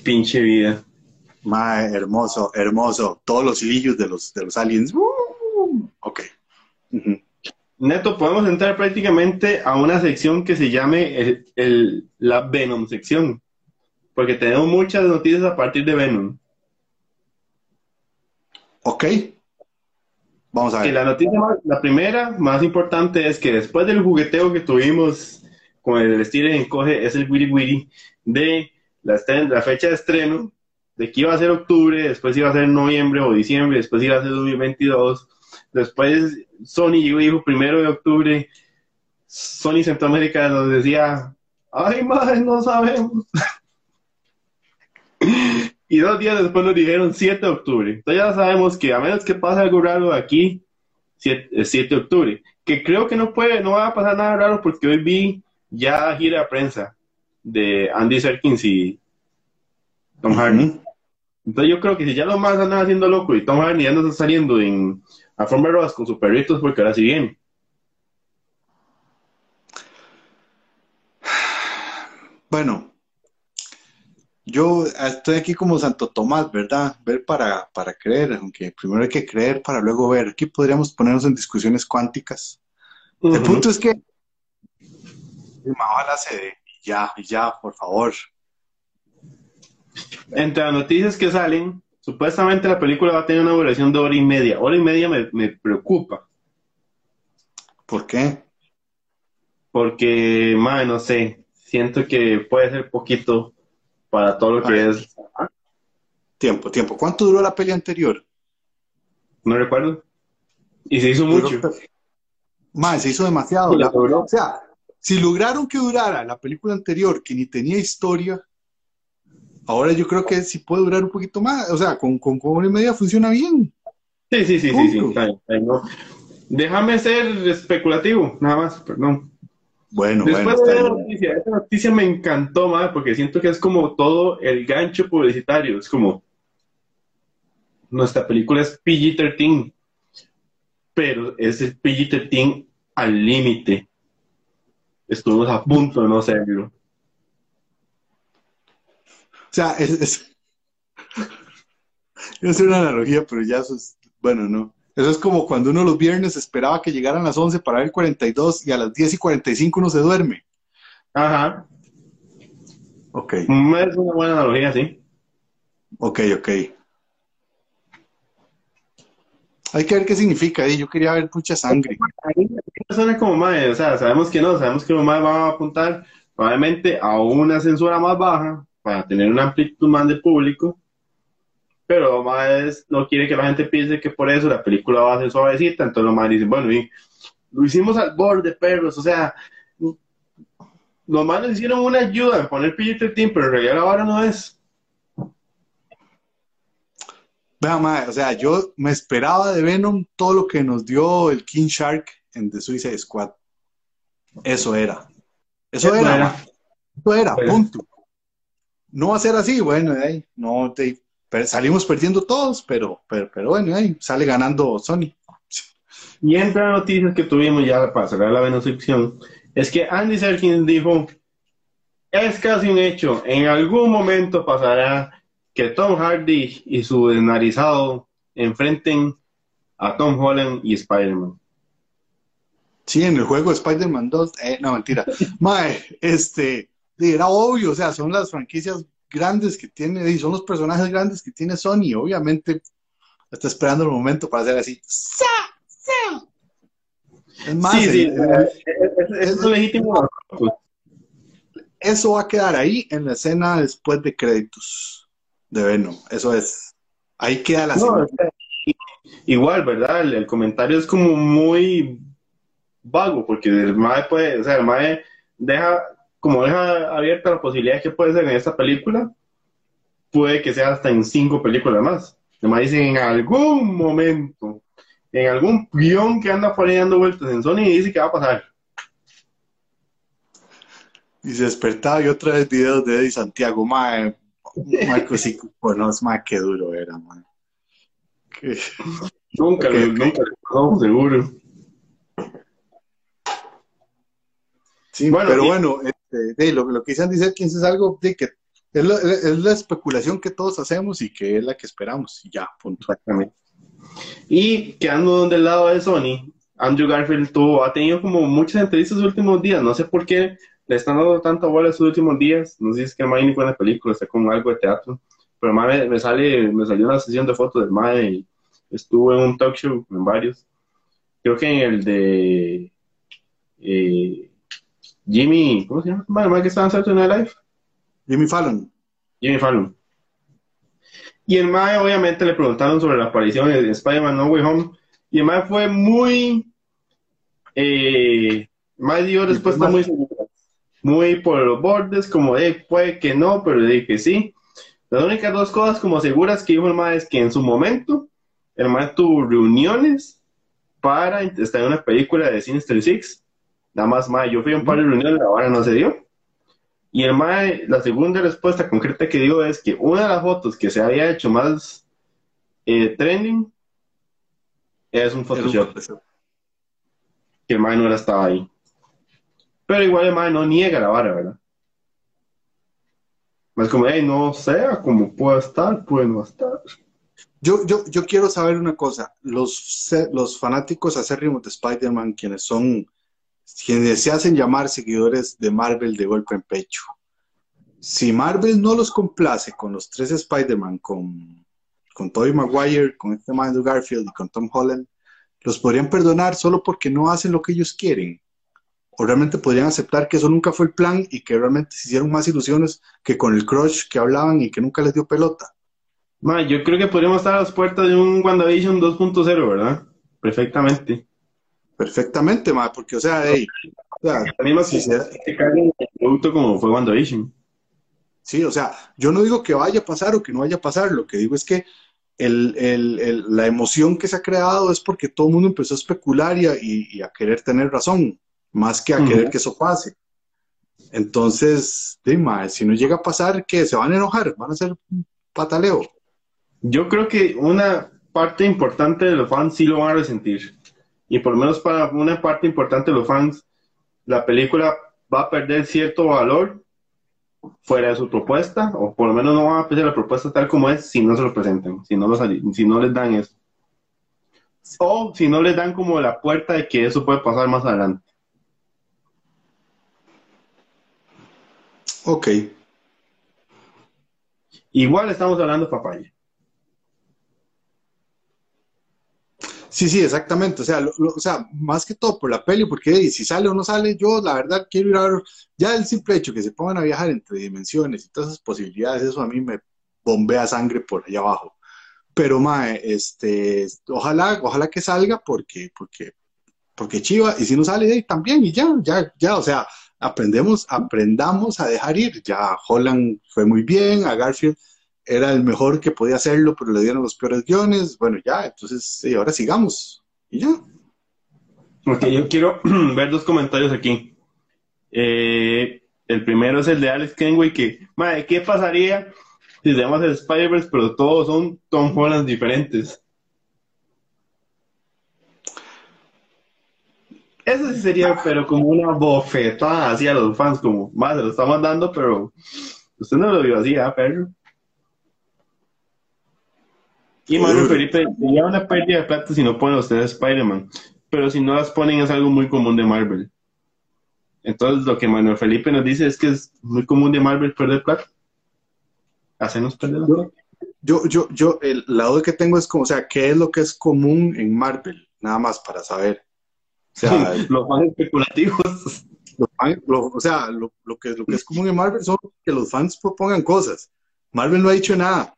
Speaker 1: pinche vida.
Speaker 2: Ma, hermoso, hermoso. Todos los hilillos de los, de los aliens. ¡uh! Ok.
Speaker 1: Neto, podemos entrar prácticamente a una sección que se llame el, la Venom sección, porque tenemos muchas noticias a partir de Venom.
Speaker 2: Ok. Vamos a ver.
Speaker 1: la noticia, la primera, más importante, es que después del jugueteo que tuvimos con el estilo en encoge, es el Wiri Wiri de la, la fecha de estreno, de que iba a ser octubre, después iba a ser noviembre o diciembre, después iba a ser 2022 Después Sony llegó y dijo primero de octubre, Sony Centroamérica nos decía, ay madre, no sabemos. y dos días después nos dijeron 7 de octubre. Entonces ya sabemos que a menos que pase algo raro aquí, 7, de octubre. Que creo que no puede, no va a pasar nada raro porque hoy vi ya gira de prensa de Andy Serkins y Tom Hardy. Entonces yo creo que si ya lo más andan haciendo loco y Tom Hardy ya no está saliendo en a formarlas con sus perritos porque ahora sí viene.
Speaker 2: Bueno, yo estoy aquí como Santo Tomás, ¿verdad? Ver para, para creer, aunque primero hay que creer para luego ver. Aquí podríamos ponernos en discusiones cuánticas. El punto es que ojalá se dé. Ya, ya, por favor.
Speaker 1: Entre las noticias que salen, supuestamente la película va a tener una duración de hora y media. Hora y media me, me preocupa.
Speaker 2: ¿Por qué?
Speaker 1: Porque, madre, no sé, siento que puede ser poquito para todo lo que es.
Speaker 2: Tiempo, tiempo. ¿Cuánto duró la peli anterior?
Speaker 1: No recuerdo. Y se hizo mucho.
Speaker 2: Más, se hizo demasiado. o sea, si lograron que durara la película anterior, que ni tenía historia, ahora yo creo que sí puede durar un poquito más. O sea, con, con, con una y media funciona bien.
Speaker 1: Sí, sí, sí, sí, sí. Déjame ser especulativo, nada más, perdón.
Speaker 2: Bueno,
Speaker 1: Después de la noticia, esa noticia me encantó más porque siento que es como todo el gancho publicitario. Es como nuestra película es PG-13, pero es el PG-13 al límite. Estuvimos a punto de no serlo.
Speaker 2: O sea, es, es... Una analogía, pero ya eso es, bueno, no. Eso es como cuando uno los viernes esperaba que llegaran las 11 para ver 42 y a las 10 y 45 uno se duerme.
Speaker 1: Ajá.
Speaker 2: Ok.
Speaker 1: Es una buena analogía, sí.
Speaker 2: Ok, ok. Hay que ver qué significa. ¿eh? Yo quería ver mucha sangre.
Speaker 1: Suena como madre, o sea, sabemos que no, sabemos que más va a apuntar probablemente a una censura más baja para tener una amplitud más de público pero más no quiere que la gente piense que por eso la película va a ser suavecita, entonces lo más dicen, bueno, y lo hicimos al borde, perros, o sea, los más hicieron una ayuda en poner PG-13, pero en realidad ahora no es.
Speaker 2: Vea, o sea, yo me esperaba de Venom todo lo que nos dio el King Shark en The Suicide Squad. Eso era. Eso, era. Eso era, punto. No va a ser así, bueno, no te salimos perdiendo todos, pero, pero, pero bueno, ahí sale ganando Sony.
Speaker 1: Y entre las noticias que tuvimos ya para cerrar la bendición, es que Andy Serkins dijo, es casi un hecho, en algún momento pasará que Tom Hardy y su desnarizado enfrenten a Tom Holland y Spider-Man.
Speaker 2: Sí, en el juego Spider-Man 2, eh, no, mentira. Mae, este, era obvio, o sea, son las franquicias grandes que tiene, y son los personajes grandes que tiene Sony, obviamente está esperando el momento para hacer así.
Speaker 1: Es más, sí, es, legítimo.
Speaker 2: Eso va a quedar ahí en la escena después de créditos de Venom. Eso es. Ahí queda la
Speaker 1: Igual, ¿verdad? El, comentario es como muy vago, porque el MAE puede, o sea, el MAE deja como deja abierta la posibilidad que puede ser en esta película, puede que sea hasta en cinco películas más. Además dicen en algún momento, en algún guion que anda por ahí dando vueltas en Sony y dice que va a pasar.
Speaker 2: Y se despertaba y otra vez videos de Eddie Santiago, mae, Marco sí conoce, más que duro era, mae.
Speaker 1: Nunca, lo, nunca lo seguro.
Speaker 2: Sí, bueno, pero bueno, este, lo, lo, que dice quién es algo de que es la, especulación que todos hacemos y que es la que esperamos, y ya, punto.
Speaker 1: Y quedando del lado de Sony, Andrew Garfield tuvo, ha tenido como muchas entrevistas los últimos días, no sé por qué le están dando tanta bola estos últimos días, no sé si es que el ni con la película, está como algo de teatro, pero el me, sale, me salió una sesión de fotos del Mae y estuvo en un talk show, en varios, creo que en el de eh, Jimmy, ¿cómo se llama? ¿El que estaba en Saturday Night Live?
Speaker 2: Jimmy Fallon.
Speaker 1: Jimmy Fallon. Y el Mae, obviamente, le preguntaron sobre la aparición de Spider-Man No Way Home. Y el Mae fue muy. Eh, Mae dio respuesta muy Muy por los bordes, como de puede que no, pero le dije que sí. Las únicas dos cosas como seguras que dijo el Mae es que en su momento el Mae tuvo reuniones para estar en una película de Sinister Six Nada más, mae, yo fui a un par de reuniones, ahora no se dio. Y el mae, la segunda respuesta concreta que digo es que una de las fotos que se había hecho más eh, trending es un Photoshop. Que el mae no era estaba ahí. Pero igual el mae no niega la vara, ¿verdad? Es como, hey, no sea como pueda estar, puede no estar.
Speaker 2: Yo, yo, yo quiero saber una cosa. Los, los fanáticos acérrimos de Spider-Man, quienes son, quienes se hacen llamar seguidores de Marvel de golpe en pecho. Si Marvel no los complace con los tres Spider-Man, con, con Tobey Maguire, con este Andrew Garfield y con Tom Holland, los podrían perdonar solo porque no hacen lo que ellos quieren o realmente podrían aceptar que eso nunca fue el plan y que realmente se hicieron más ilusiones que con el crush que hablaban y que nunca les dio pelota.
Speaker 1: Ma, yo creo que podríamos estar a las puertas de un WandaVision 2.0, ¿verdad? Perfectamente.
Speaker 2: Perfectamente, ma, porque, o sea, hey, o sea,
Speaker 1: el producto como fue WandaVision.
Speaker 2: Sí, o sea, yo no digo que vaya a pasar o que no vaya a pasar, lo que digo es que el, el, el, la emoción que se ha creado es porque todo el mundo empezó a especular y y a querer tener razón más que a querer que eso pase. Entonces, si no llega a pasar, ¿qué? ¿Se van a enojar? ¿Van a hacer pataleo?
Speaker 1: Yo creo que una parte importante de los fans sí lo van a resentir. Y por lo menos para una parte importante de los fans, la película va a perder cierto valor fuera de su propuesta, o por lo menos no van a perder la propuesta tal como es si no se lo presentan, si no, si no les dan eso. O si no les dan como la puerta de que eso puede pasar más adelante.
Speaker 2: Ok.
Speaker 1: Igual estamos hablando papaya.
Speaker 2: Sí, sí, exactamente. O sea, sea, más que todo por la peli, porque si sale o no sale, yo la verdad quiero ir a ver, ya el simple hecho que se pongan a viajar entre dimensiones y todas esas posibilidades, eso a mí me bombea sangre por allá abajo. Pero, mae, este, ojalá, ojalá que salga porque, porque, porque chiva, y si no sale, también, y ya, ya, ya, o sea, aprendemos, aprendamos a dejar ir. Ya Holland fue muy bien, a Garfield era el mejor que podía hacerlo, pero le dieron los peores guiones. Bueno, ya, entonces, ahora sigamos. Y ya.
Speaker 1: Ok, yo quiero ver dos comentarios aquí. Eh, el primero es el de Alex Kenway, que, madre, ¿qué pasaría si tenemos el Spider-Verse, pero todos son Tom Holland diferentes? Eso sí sería, pero como una bofetada hacia los fans, como, más se lo estamos dando, pero usted no lo vio así, ¿ah, perro? Y Mario Felipe, sería una pérdida de plata si no ponen ustedes Spider-Man, pero si no las ponen es algo muy común de Marvel. Entonces, lo que Manuel Felipe nos dice es que es muy común de Marvel perder plata. Hacernos perder la plata.
Speaker 2: Yo, yo, yo, el lado que tengo es como, o sea, ¿qué es lo que es común en Marvel? Nada más para saber.
Speaker 1: O sea, los fans especulativos.
Speaker 2: o sea, lo, que, lo que es común en Marvel son que los fans propongan cosas. Marvel no ha dicho nada.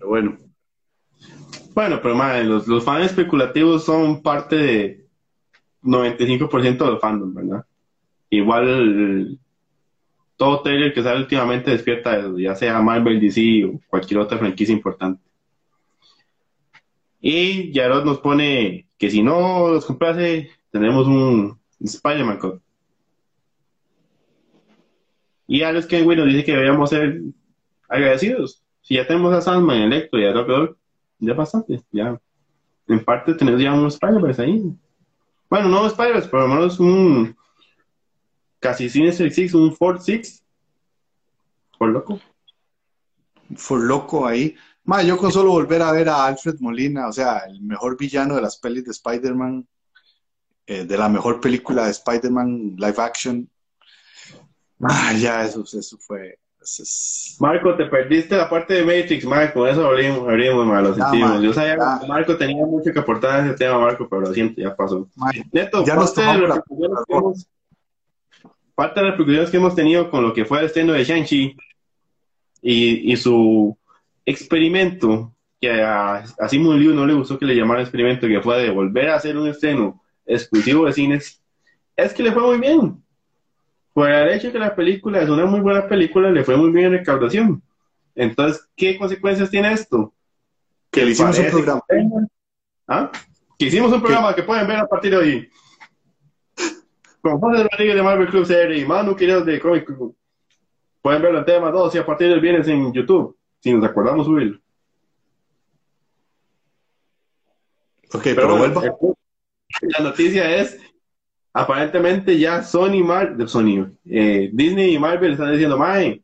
Speaker 2: Pero bueno.
Speaker 1: Bueno, pero madre, los, los fans especulativos son parte de 95% de los fandom, ¿verdad? Igual todo trailer que sale últimamente despierta eso, ya sea Marvel, DC o cualquier otra franquicia importante. Y Jarod nos pone que si no los comprase, tenemos un Spider-Man Code. Y Alex Kenway nos dice que deberíamos ser agradecidos. Si ya tenemos a Sandman, Electro y a Rock ya bastante. Ya, en parte tenemos ya un Spider-Man ahí. Bueno, no Spider-Man, pero lo menos un casi Sinister Six, un Ford Six. Por loco.
Speaker 2: Por loco ahí yo con solo volver a ver a Alfred Molina, o sea, el mejor villano de las pelis de Spider-Man, eh, de la mejor película de Spider-Man live action. ya, eso, eso fue.
Speaker 1: Marco, te perdiste la parte de Matrix, Marco, eso abrimos, abrimos malo sentimos. Yo sabía que Marco tenía mucho que aportar a ese tema, Marco, pero lo siento, ya pasó. Neto, ya parte, de las parte de las preocupaciones que hemos tenido con lo que fue el estreno de Shang-Chi y, y su experimento que a, a Simon Liu no le gustó que le llamara experimento, que fue de volver a hacer un estreno exclusivo de cines, es que le fue muy bien. Por el hecho de que la película es una muy buena película, le fue muy bien en recaudación. Entonces, ¿qué consecuencias tiene esto?
Speaker 2: Que le hicimos un programa.
Speaker 1: ¿Ah? Que hicimos un programa que pueden ver a partir de hoy. Con José Rodríguez de Marvel Club Series y Manu Quiroz de Comic Club. Pueden verlo en tema 2 y a partir del viernes en YouTube si nos acordamos subirlo.
Speaker 2: Ok, pero, vuelva.
Speaker 1: La noticia es, aparentemente ya Sony, Mar Sony eh, Disney y Marvel están diciendo, mae,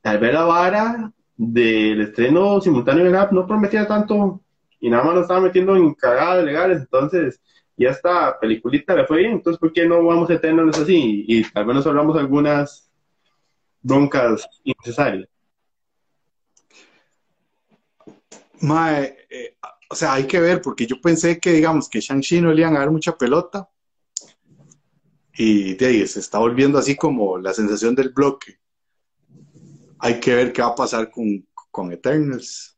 Speaker 1: tal vez la vara del estreno simultáneo de app no prometía tanto y nada más lo estaba metiendo en cagadas legales, entonces ya esta peliculita le fue bien, entonces ¿por qué no vamos a tenernos así? Y, tal vez nos hablamos algunas broncas innecesarias.
Speaker 2: Mae, eh, o sea, hay que ver, porque yo pensé que, digamos, que Shang-Chi no le iban a dar mucha pelota. Y de ahí se está volviendo así como la sensación del bloque. Hay que ver qué va a pasar con, con Eternals.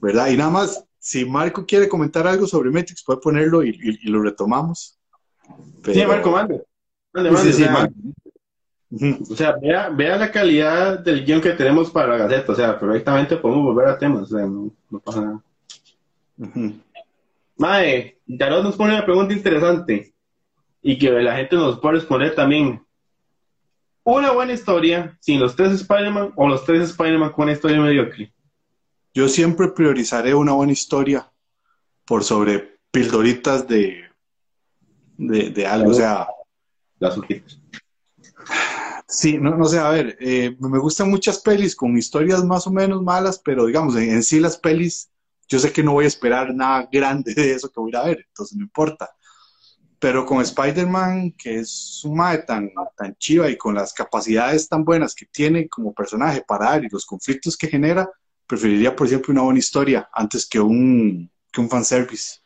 Speaker 2: ¿Verdad? Y nada más, si Marco quiere comentar algo sobre Matrix, puede ponerlo y, lo retomamos.
Speaker 1: Sí, Marco, mande. o sea, vea, la calidad del guion que tenemos para la Gaceta. O sea, perfectamente podemos volver a temas. O sea, no, pasa nada. Mae, Darot nos pone una pregunta interesante y que la gente nos puede responder también. Una buena historia sin los tres Spider-Man o los tres Spider-Man con una historia mediocre.
Speaker 2: Yo siempre priorizaré una buena historia por sobre pildoritas de, de, algo, o sea...
Speaker 1: Las
Speaker 2: Sí, no, no sé, a ver, eh, me gustan muchas pelis con historias más o menos malas, pero digamos, en, sí las pelis, yo sé que no voy a esperar nada grande de eso que voy a ver, entonces no importa. Pero con Spider-Man, que es un mae tan, tan chiva y con las capacidades tan buenas que tiene como personaje para dar y los conflictos que genera, preferiría, por ejemplo, una buena historia antes que un, que un fanservice.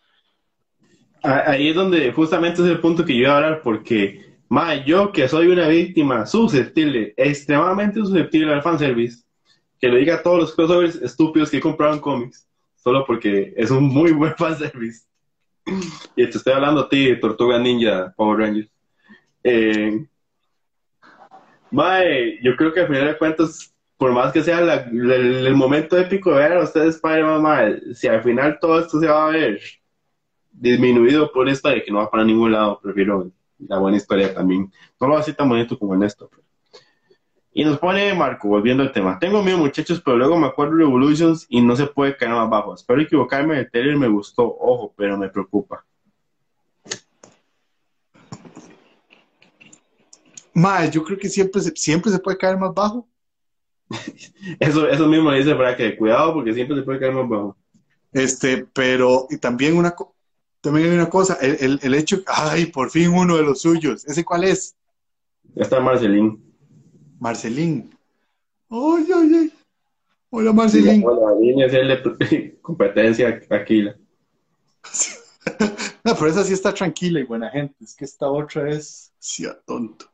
Speaker 1: Ahí es donde justamente es el punto que yo iba a hablar, porque más yo que soy una víctima susceptible, extremadamente susceptible al fanservice, que lo diga a todos los crossovers estúpidos que compraron cómics, solo porque es un muy buen fanservice. Y te estoy hablando a ti Tortuga Ninja, Power Rangers. Eh, yo creo que al final de cuentas por más que sea el, momento épico de ver a ustedes Spider-Man, si al final todo esto se va a ver disminuido por esta de que no va para ningún lado, prefiero la buena historia también. No lo va a ser tan bonito como en esto. Y nos pone Marco, volviendo al tema. Tengo miedo, muchachos, pero luego me acuerdo de Revolutions y no se puede caer más bajo. Espero equivocarme, el trailer me gustó, ojo, pero me preocupa.
Speaker 2: Mae, yo creo que siempre, siempre se puede caer más bajo.
Speaker 1: eso, eso mismo dice para que cuidado porque siempre se puede caer más bajo.
Speaker 2: Este, pero y también una también hay una cosa, el, el, hecho, ay, por fin uno de los suyos, ¿ese cuál es?
Speaker 1: Ya está Marcelín.
Speaker 2: Marcelín. Ay, ay, ay. Hola, Marcelín.
Speaker 1: Hola, viene a hacerle competencia Aquila.
Speaker 2: no, pero esa sí está tranquila y buena gente. Es que esta otra es, sí, tonto.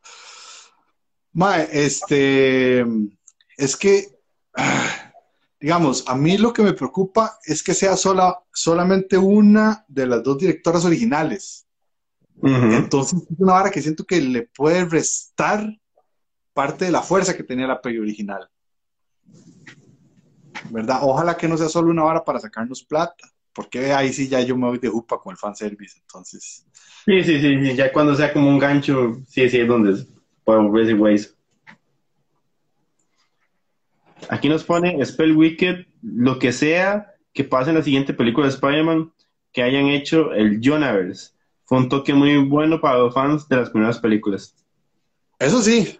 Speaker 2: Mae, este, es que, digamos, a mí lo que me preocupa es que sea sola, solamente una de las dos directoras originales. Entonces, es una vara que siento que le puede restar parte de la fuerza que tenía la peli original. ¿Verdad? Ojalá que no sea solo una vara para sacarnos plata, porque ahí sí ya yo me voy de jupa con el fanservice, entonces.
Speaker 1: Sí, sí, sí, ya cuando sea como un gancho, sí, sí, es donde podemos ver ese Aquí nos pone Spell Wicked, lo que sea que pase en la siguiente película de Spider-Man, que hayan hecho el Jonaverse. Fue un toque muy bueno para los fans de las primeras películas.
Speaker 2: Eso sí.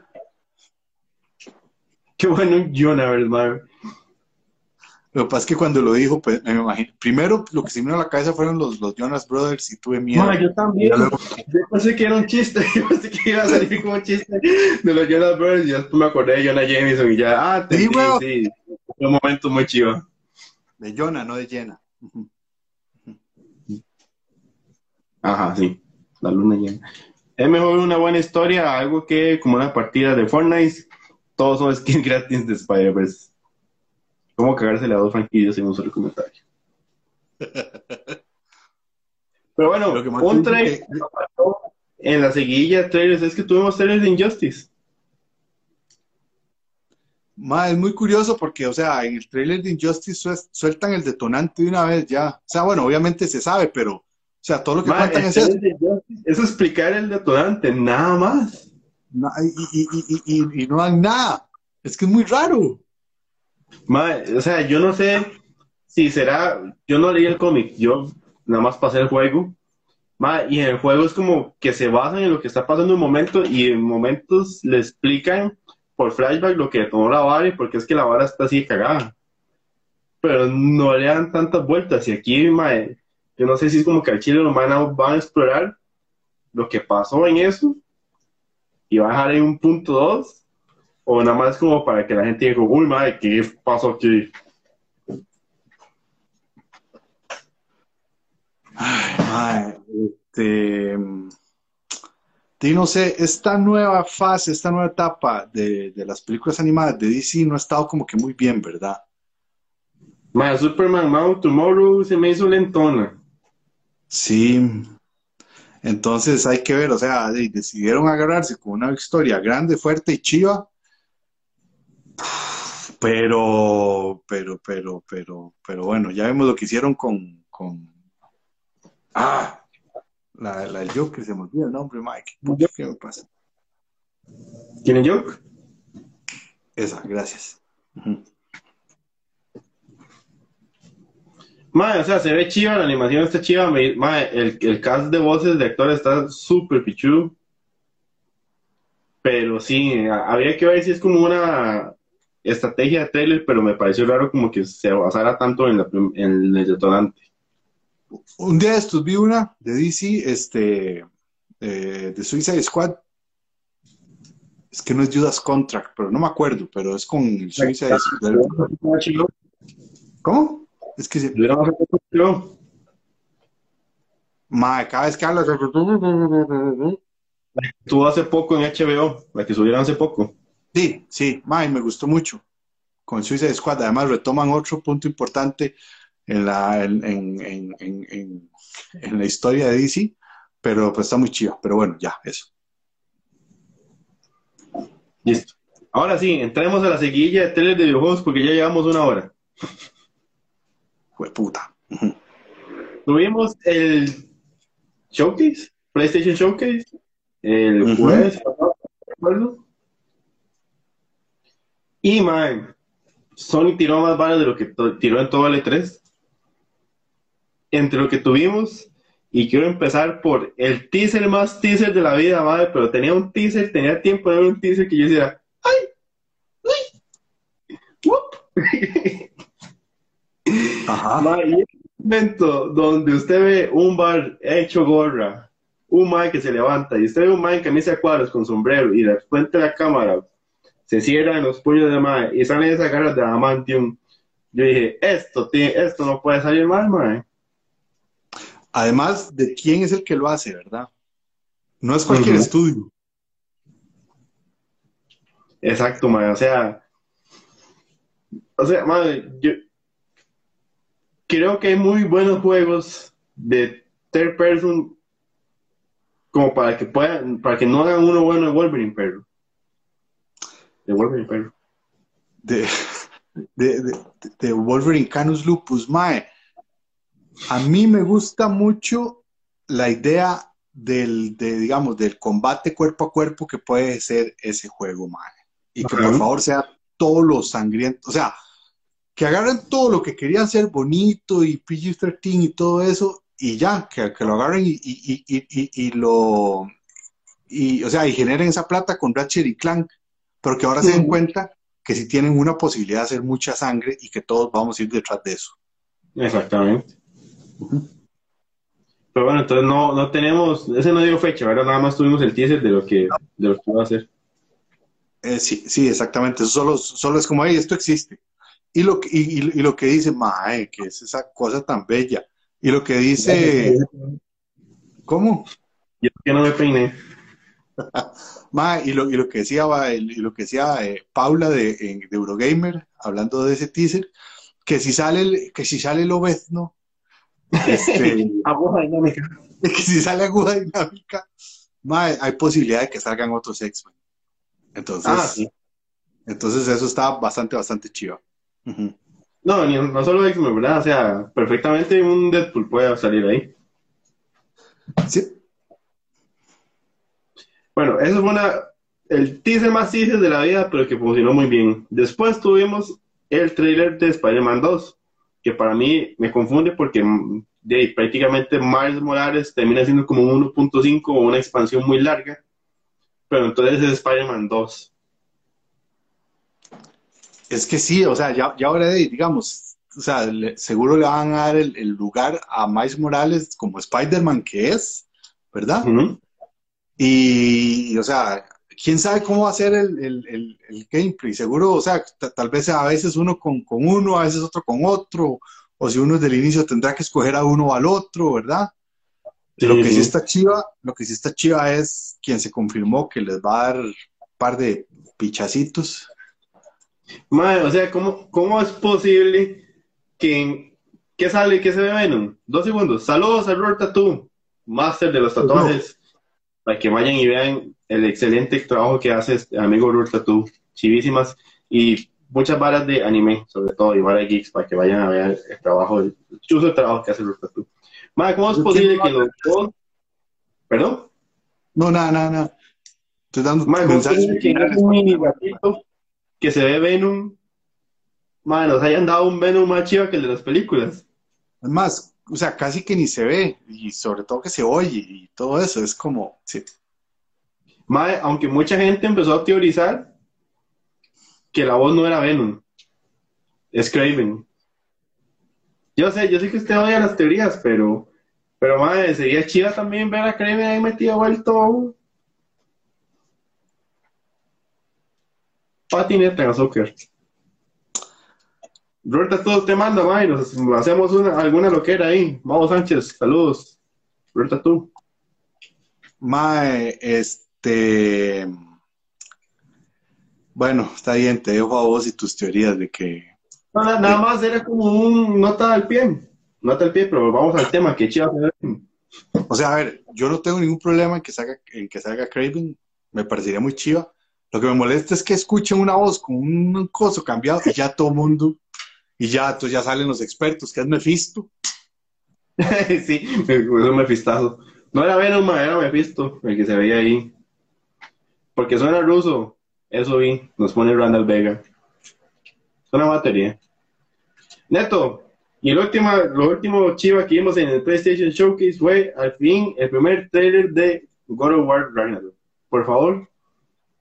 Speaker 1: Qué bueno un Jonaverse, man.
Speaker 2: Lo que pasa es que cuando lo dijo, pues, me imagino. Primero, lo que se me vino a la cabeza fueron los, los Jonas Brothers y tuve miedo.
Speaker 1: yo también. Yo pensé que era un chiste. Yo pensé que iba a salir como un chiste de los Jonas Brothers y después me acordé de Jonah Jameson y ya. Ah, sí, sí, sí. Fue un momento muy chivo.
Speaker 2: De Jonah, no de Jenna.
Speaker 1: Ajá, sí. La luna llena. Es mejor una buena historia, algo que como una partida de Fortnite. Todos son skins gratis de Spider-Verse. ¿Cómo cagarse a dos franquicias en un solo comentario? Pero bueno, un trailer en la seguilla de trailers es que tuvimos trailers de Injustice.
Speaker 2: Ma, es muy curioso porque, o sea, en el trailer de Injustice sueltan el detonante de una vez ya. O sea, bueno, obviamente se sabe, pero, o sea, todo lo que cuentan es eso.
Speaker 1: Es explicar el detonante, nada más.
Speaker 2: Y, no dan nada. Es que es muy raro
Speaker 1: o sea, yo no sé si será, yo no leí el cómic, yo nada más pasé el juego, y en el juego es como que se basan en lo que está pasando en un momento y en momentos le explican por flashback lo que tomó la vara y porque es que la vara está así cagada. Pero no le dan tantas vueltas. Y aquí, mae, yo no sé si es como que al chile los a, van a explorar lo que pasó en eso y dejar ahí un punto dos o nada más como para que la gente diga, uy, madre, ¿qué pasó aquí?
Speaker 2: Ay, este, y no sé, esta nueva fase, esta nueva etapa de, de, las películas animadas de DC no ha estado como que muy bien, ¿verdad?
Speaker 1: Madre, Superman Mount Tomorrow se me hizo lentona.
Speaker 2: Sí, entonces hay que ver, o sea, decidieron agarrarse con una historia grande, fuerte y chiva, pero, pero, pero, pero, pero bueno, ya vemos lo que hicieron con, con... ah, la, la del Joker, se me olvida el nombre, Mike. ¿Qué me pasa?
Speaker 1: ¿Quién es Joker?
Speaker 2: Esa, gracias.
Speaker 1: Madre, o sea, se ve chiva, la animación está chiva. Madre, el, el cast de voces de actores está súper pichu. Pero sí, habría que ver si es como una estrategia de trailer, pero me pareció raro como que se basara tanto en, la, en el detonante.
Speaker 2: Un día de estos vi una de DC, este, eh, de Suicide Squad. Es que no es Judas Contract, pero no me acuerdo, pero es con el Suicide Squad. ¿Cómo? Es que se... Ma, cada vez que hablas...
Speaker 1: Estuvo hace poco en HBO, la que subieron hace poco.
Speaker 2: Sí, sí, ma, me gustó mucho. Con Suicide Squad, además retoman otro punto importante en la, en, en, en, en la historia de DC, pero pues está muy chido. Pero bueno, ya, eso.
Speaker 1: Listo. Ahora sí, entremos a la seguilla de tele de videojuegos porque ya llevamos una hora
Speaker 2: puta.
Speaker 1: Tuvimos el Showcase, PlayStation Showcase, el jueves, Y, man, Sony tiró más balas de lo que tiró en todo el E3. Entre lo que tuvimos, y quiero empezar por el teaser más teaser de la vida, madre, pero tenía un teaser, tenía tiempo de ver un teaser que yo decía, ¡ay! ¡Uy! Ajá. y en momento donde usted ve un bar hecho gorra, un man que se levanta y usted ve un man en camisa de cuadros con sombrero y de frente de la cámara se cierran los puños de mae y salen esas garras de adamantium. Yo dije, esto, esto no puede salir mal, mae.
Speaker 2: Además de quién es el que lo hace, ¿verdad? No es cualquier estudio.
Speaker 1: Exacto, mae. O sea, o sea, mae, yo, creo que hay muy buenos juegos de third person como para que puedan, para que no hagan uno bueno de Wolverine, pero de Wolverine, pero
Speaker 2: de, de, de, Wolverine Canus Lupus, Mae. A mí me gusta mucho la idea del, de, digamos, del combate cuerpo a cuerpo que puede ser ese juego, Mae. Y que por favor sea todo lo sangriento. O sea, que agarren todo lo que querían ser bonito y PG-13 y todo eso, y ya, que, lo agarren y, y, y, y, lo. Y, o sea, y generen esa plata con Ratchet y Clank, pero que ahora se den cuenta que si tienen una posibilidad de hacer mucha sangre y que todos vamos a ir detrás de eso.
Speaker 1: Exactamente. Pero bueno, entonces no, no tenemos, ese no dio fecha, ahora nada más tuvimos el teaser de lo que, de lo que va a hacer.
Speaker 2: Eh, sí, sí, exactamente. Eso solo, solo es como, ahí esto existe. Y lo, que, y, y, lo que dice, mae, que es esa cosa tan bella. Y lo que dice, ¿cómo?
Speaker 1: Yo que no me peiné.
Speaker 2: mae, y lo, y lo que decía, y lo que decía eh, Paula de, de, Eurogamer, hablando de ese teaser, que si sale, que si sale el obezno,
Speaker 1: este, aguja dinámica.
Speaker 2: Que si sale aguja dinámica, mae, hay posibilidad de que salgan otros X-Men. Entonces, ah, entonces eso está bastante, bastante chido.
Speaker 1: No, no solo X-Men, ¿verdad? O sea, perfectamente un Deadpool puede salir ahí.
Speaker 2: Sí.
Speaker 1: Bueno, eso fue una, el teaser más teaser de la vida, pero que funcionó muy bien. Después tuvimos el trailer de Spider-Man 2, que para mí me confunde porque de, prácticamente Miles Morales termina siendo como 1.5 o una expansión muy larga, pero entonces es Spider-Man 2.
Speaker 2: Es que sí, o sea, ya, ya ahora, digamos, o sea, seguro le van a dar el, lugar a Miles Morales como Spider-Man que es, ¿verdad? y, o sea, quién sabe cómo va a ser el, gameplay. Seguro, o sea, tal vez a veces uno con, uno, a veces otro con otro, o si uno desde el inicio tendrá que escoger a uno o al otro, ¿verdad? lo que sí está chiva, lo que sí está chiva es quien se confirmó que les va a dar un par de pichacitos.
Speaker 1: Madre, o sea, ¿cómo, cómo es posible que, que sale que se ve Venom? Dos segundos. Saludos a Robert Tattoo, máster de los tatuajes, para que vayan y vean el excelente trabajo que hace este amigo Robert Tattoo. Chivísimas. Y muchas varas de anime, sobre todo, y varas geeks, para que vayan a ver el trabajo, el chuzo trabajo que hace Robert Tattoo. Madre, ¿cómo es posible que los dos... ¿Perdón?
Speaker 2: No, nada, nada, nada. Estoy dando
Speaker 1: Madre, ¿cómo es posible que un mini gatito que se ve Venom, madre, nos hayan dado un Venom más chido que el de las películas?
Speaker 2: Además, o sea, casi que ni se ve, y sobre todo que se oye, y todo eso, es como, sí.
Speaker 1: Madre, aunque mucha gente empezó a teorizar que la voz no era Venom, es Craven. Yo sé, yo sé que usted odia las teorías, pero, pero madre, sería chida también ver a Kraven ahí metido vuelto. Patineta en azúcar. Roberta, todo te manda, madre, nos hacemos una, alguna loquera ahí. Vamos, Sánchez, saludos. Roberta, tú.
Speaker 2: Mae, este. Bueno, está bien, te dejo a vos y tus teorías de que
Speaker 1: Nada, más era como un nota al pie. Nota al pie, pero vamos al tema, que chido.
Speaker 2: O sea, a ver, yo no tengo ningún problema en que salga, en que salga Craven, me parecería muy chiva. Lo que me molesta es que escuchen una voz con un coso cambiado y ya todo mundo, y ya, entonces ya salen los expertos, que es Mephisto.
Speaker 1: sí, es un Mephistazo. No era Venom, era Mephisto, el que se veía ahí. Porque suena ruso, eso vi, nos pone Randall Vega una batería. Neto, y el último, lo último chiva que vimos en el PlayStation Showcase fue al fin el primer trailer de God of War Ragnarok. Por favor,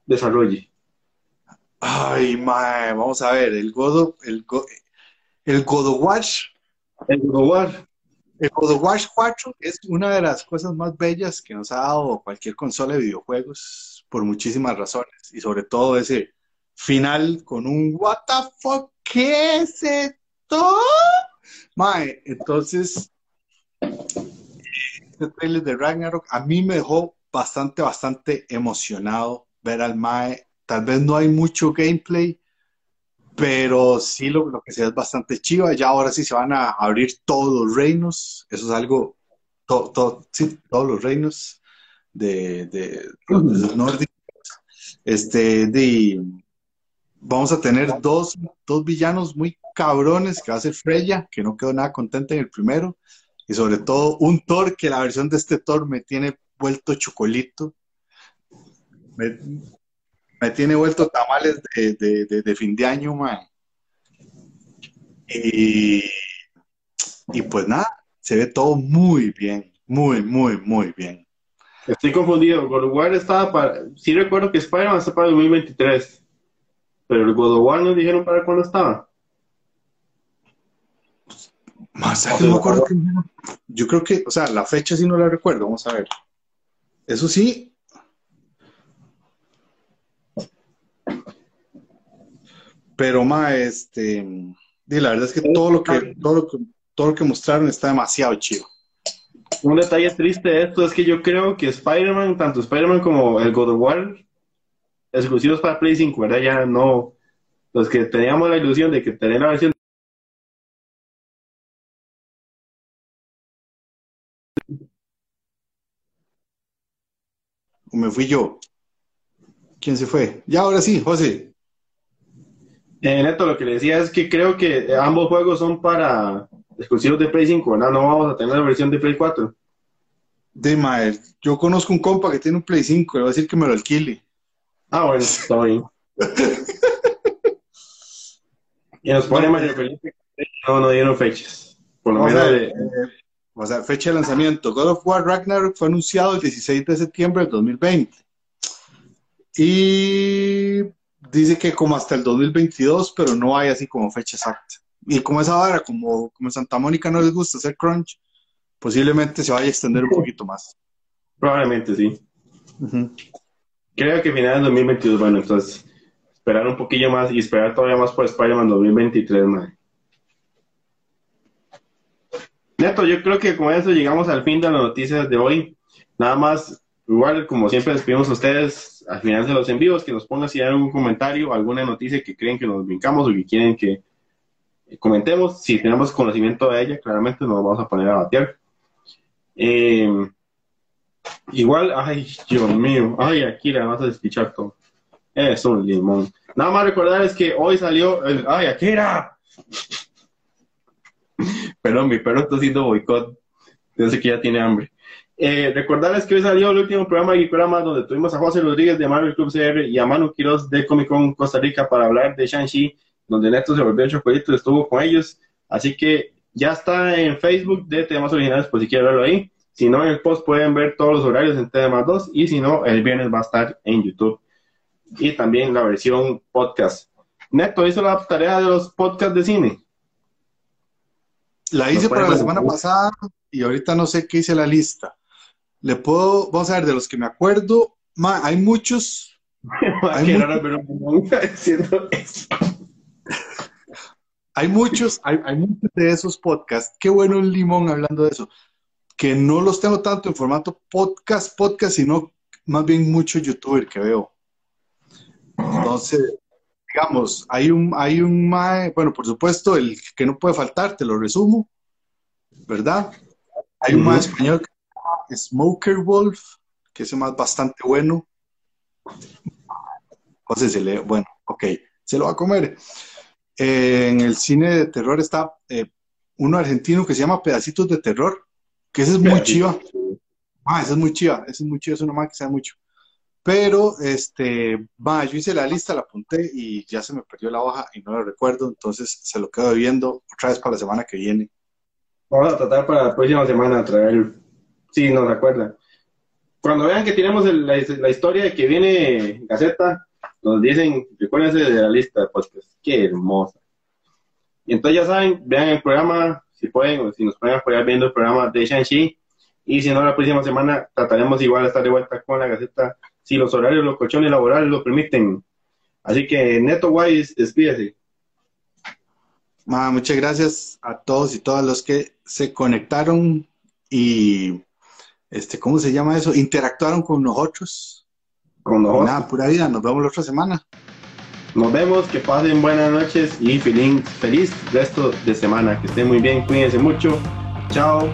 Speaker 1: desarrolle.
Speaker 2: Ay, mae, vamos a ver, el God of, el, el War.
Speaker 1: El God of War.
Speaker 2: El God of War 4 es una de las cosas más bellas que nos ha dado cualquier consola de videojuegos por muchísimas razones y sobre todo ese final con un what the fuck, ¿qué es esto? Mae, entonces, este trailer de Ragnarok a mí me dejó bastante, bastante emocionado ver al Mae. Tal vez no hay mucho gameplay, pero sí lo, que sea es bastante chiva. Ya ahora sí se van a abrir todos los reinos. Eso es algo, sí, todos los reinos de, de, los nórdicos. Este, de, vamos a tener dos, villanos muy cabrones, que va a ser Freya, que no quedó nada contenta en el primero, y sobre todo un Thor, que la versión de este Thor me tiene vuelto chocolito, me, tiene vuelto tamales de, fin de año, man. Y, y pues nada, se ve todo muy bien, muy, muy, muy bien.
Speaker 1: Estoy confundido, God War estaba para, sí recuerdo que Spider-Man está para 2023. Pero el God of War nos dijeron para cuándo estaba.
Speaker 2: Más no me acuerdo que... Yo creo que, o sea, la fecha sí no la recuerdo, vamos a ver. Eso sí. Pero más, este, la verdad es que todo lo que, todo lo que, todo lo que mostraron está demasiado chido.
Speaker 1: Un detalle triste de esto es que yo creo que Spider-Man, tanto Spider-Man como el God of War, exclusivos para Play 5, ¿verdad? Ya no, los que teníamos la ilusión de que tener la versión
Speaker 2: ¿O me fui yo? ¿Quién se fue? Ya, ahora sí, José.
Speaker 1: Eh, Neto, lo que le decía es que creo que ambos juegos son para exclusivos de Play 5, ¿verdad? No vamos a tener la versión de Play 4.
Speaker 2: De Mael, yo conozco un compa que tiene un Play 5, le voy a decir que me lo alquile.
Speaker 1: Ah, bueno, está bien. y nos pone Mario Felipe. No, no dieron fechas. Por lo menos de...
Speaker 2: o sea, fecha de lanzamiento. God of War Ragnarok fue anunciado el 16 de septiembre del 2020. Y dice que como hasta el 2022, pero no hay así como fecha exacta. Y como esa hora, como, como Santa Mónica no les gusta hacer crunch, posiblemente se vaya a extender un poquito más.
Speaker 1: Probablemente sí. Creo que final del 2022, bueno, entonces esperar un poquillo más y esperar todavía más por Spider-Man 2023, man. Neto, yo creo que con eso llegamos al fin de las noticias de hoy. Nada más, igual como siempre les pedimos a ustedes al final de los envíos que nos pongan si hay algún comentario, alguna noticia que creen que nos brincamos o que quieren que comentemos. Si tenemos conocimiento de ella, claramente nos vamos a poner a batear. Eh, igual, ay, Dios mío, ay, le vas a despichar todo. Es un limón. Nada más recordarles que hoy salió el, ay, Akira. Perdón, mi perro está haciendo boicot. Yo sé que ya tiene hambre. Eh, recordarles que hoy salió el último programa de programa donde tuvimos a José Rodríguez de Marvel Club CR y a Manu Quiroz de Comic Con Costa Rica para hablar de Shang-Chi, donde Neto se volvió chocolito y estuvo con ellos. Así que ya está en Facebook de temas originales, por si quieren verlo ahí. Si no, en el post pueden ver todos los horarios en temas 2 y si no, el viernes va a estar en YouTube y también la versión podcast. Neto hizo la tarea de los podcasts de cine.
Speaker 2: La hice para la semana pasada y ahorita no sé qué hice la lista. Le puedo, vamos a ver, de los que me acuerdo, hay muchos. hay, muchos hay, hay, muchos de esos podcasts. Qué bueno el limón hablando de eso. Que no los tengo tanto en formato podcast, podcast, sino más bien mucho youtuber que veo. Entonces, digamos, hay un, hay un bueno, por supuesto, el que no puede faltar, te lo resumo, ¿verdad? Hay un más español que Smoker Wolf, que es más bastante bueno. Entonces se lee, bueno, ok, se lo va a comer. Eh, en el cine de terror está eh, uno argentino que se llama Pedacitos de Terror, que ese es muy chiva. Ah, ese es muy chiva, ese es muy chiva, es una más que sabe mucho. Pero, este, va, yo hice la lista, la apunté y ya se me perdió la hoja y no la recuerdo, entonces se lo quedo viendo otra vez para la semana que viene.
Speaker 1: Vamos a tratar para la próxima semana traer, sí, nos acuerda. Cuando vean que tenemos la, historia de que viene Gaceta, nos dicen, recuérdense de la lista de podcast. Qué hermosa. Y entonces ya saben, vean el programa, si pueden, si nos pueden apoyar viendo el programa de Shang-Chi. Y si no, la próxima semana trataremos igual de estar de vuelta con la Gaceta si los horarios, los colchones laborales lo permiten. Así que Neto Wise, despídese.
Speaker 2: muchas gracias a todos y todas los que se conectaron y, este, ¿cómo se llama eso? Interactuaron con nosotros. Con nosotros. Nada, pura vida. Nos vemos la otra semana.
Speaker 1: Nos vemos, que pasen buenas noches y feliz, feliz resto de semana. Que estén muy bien, cuídense mucho. Chao.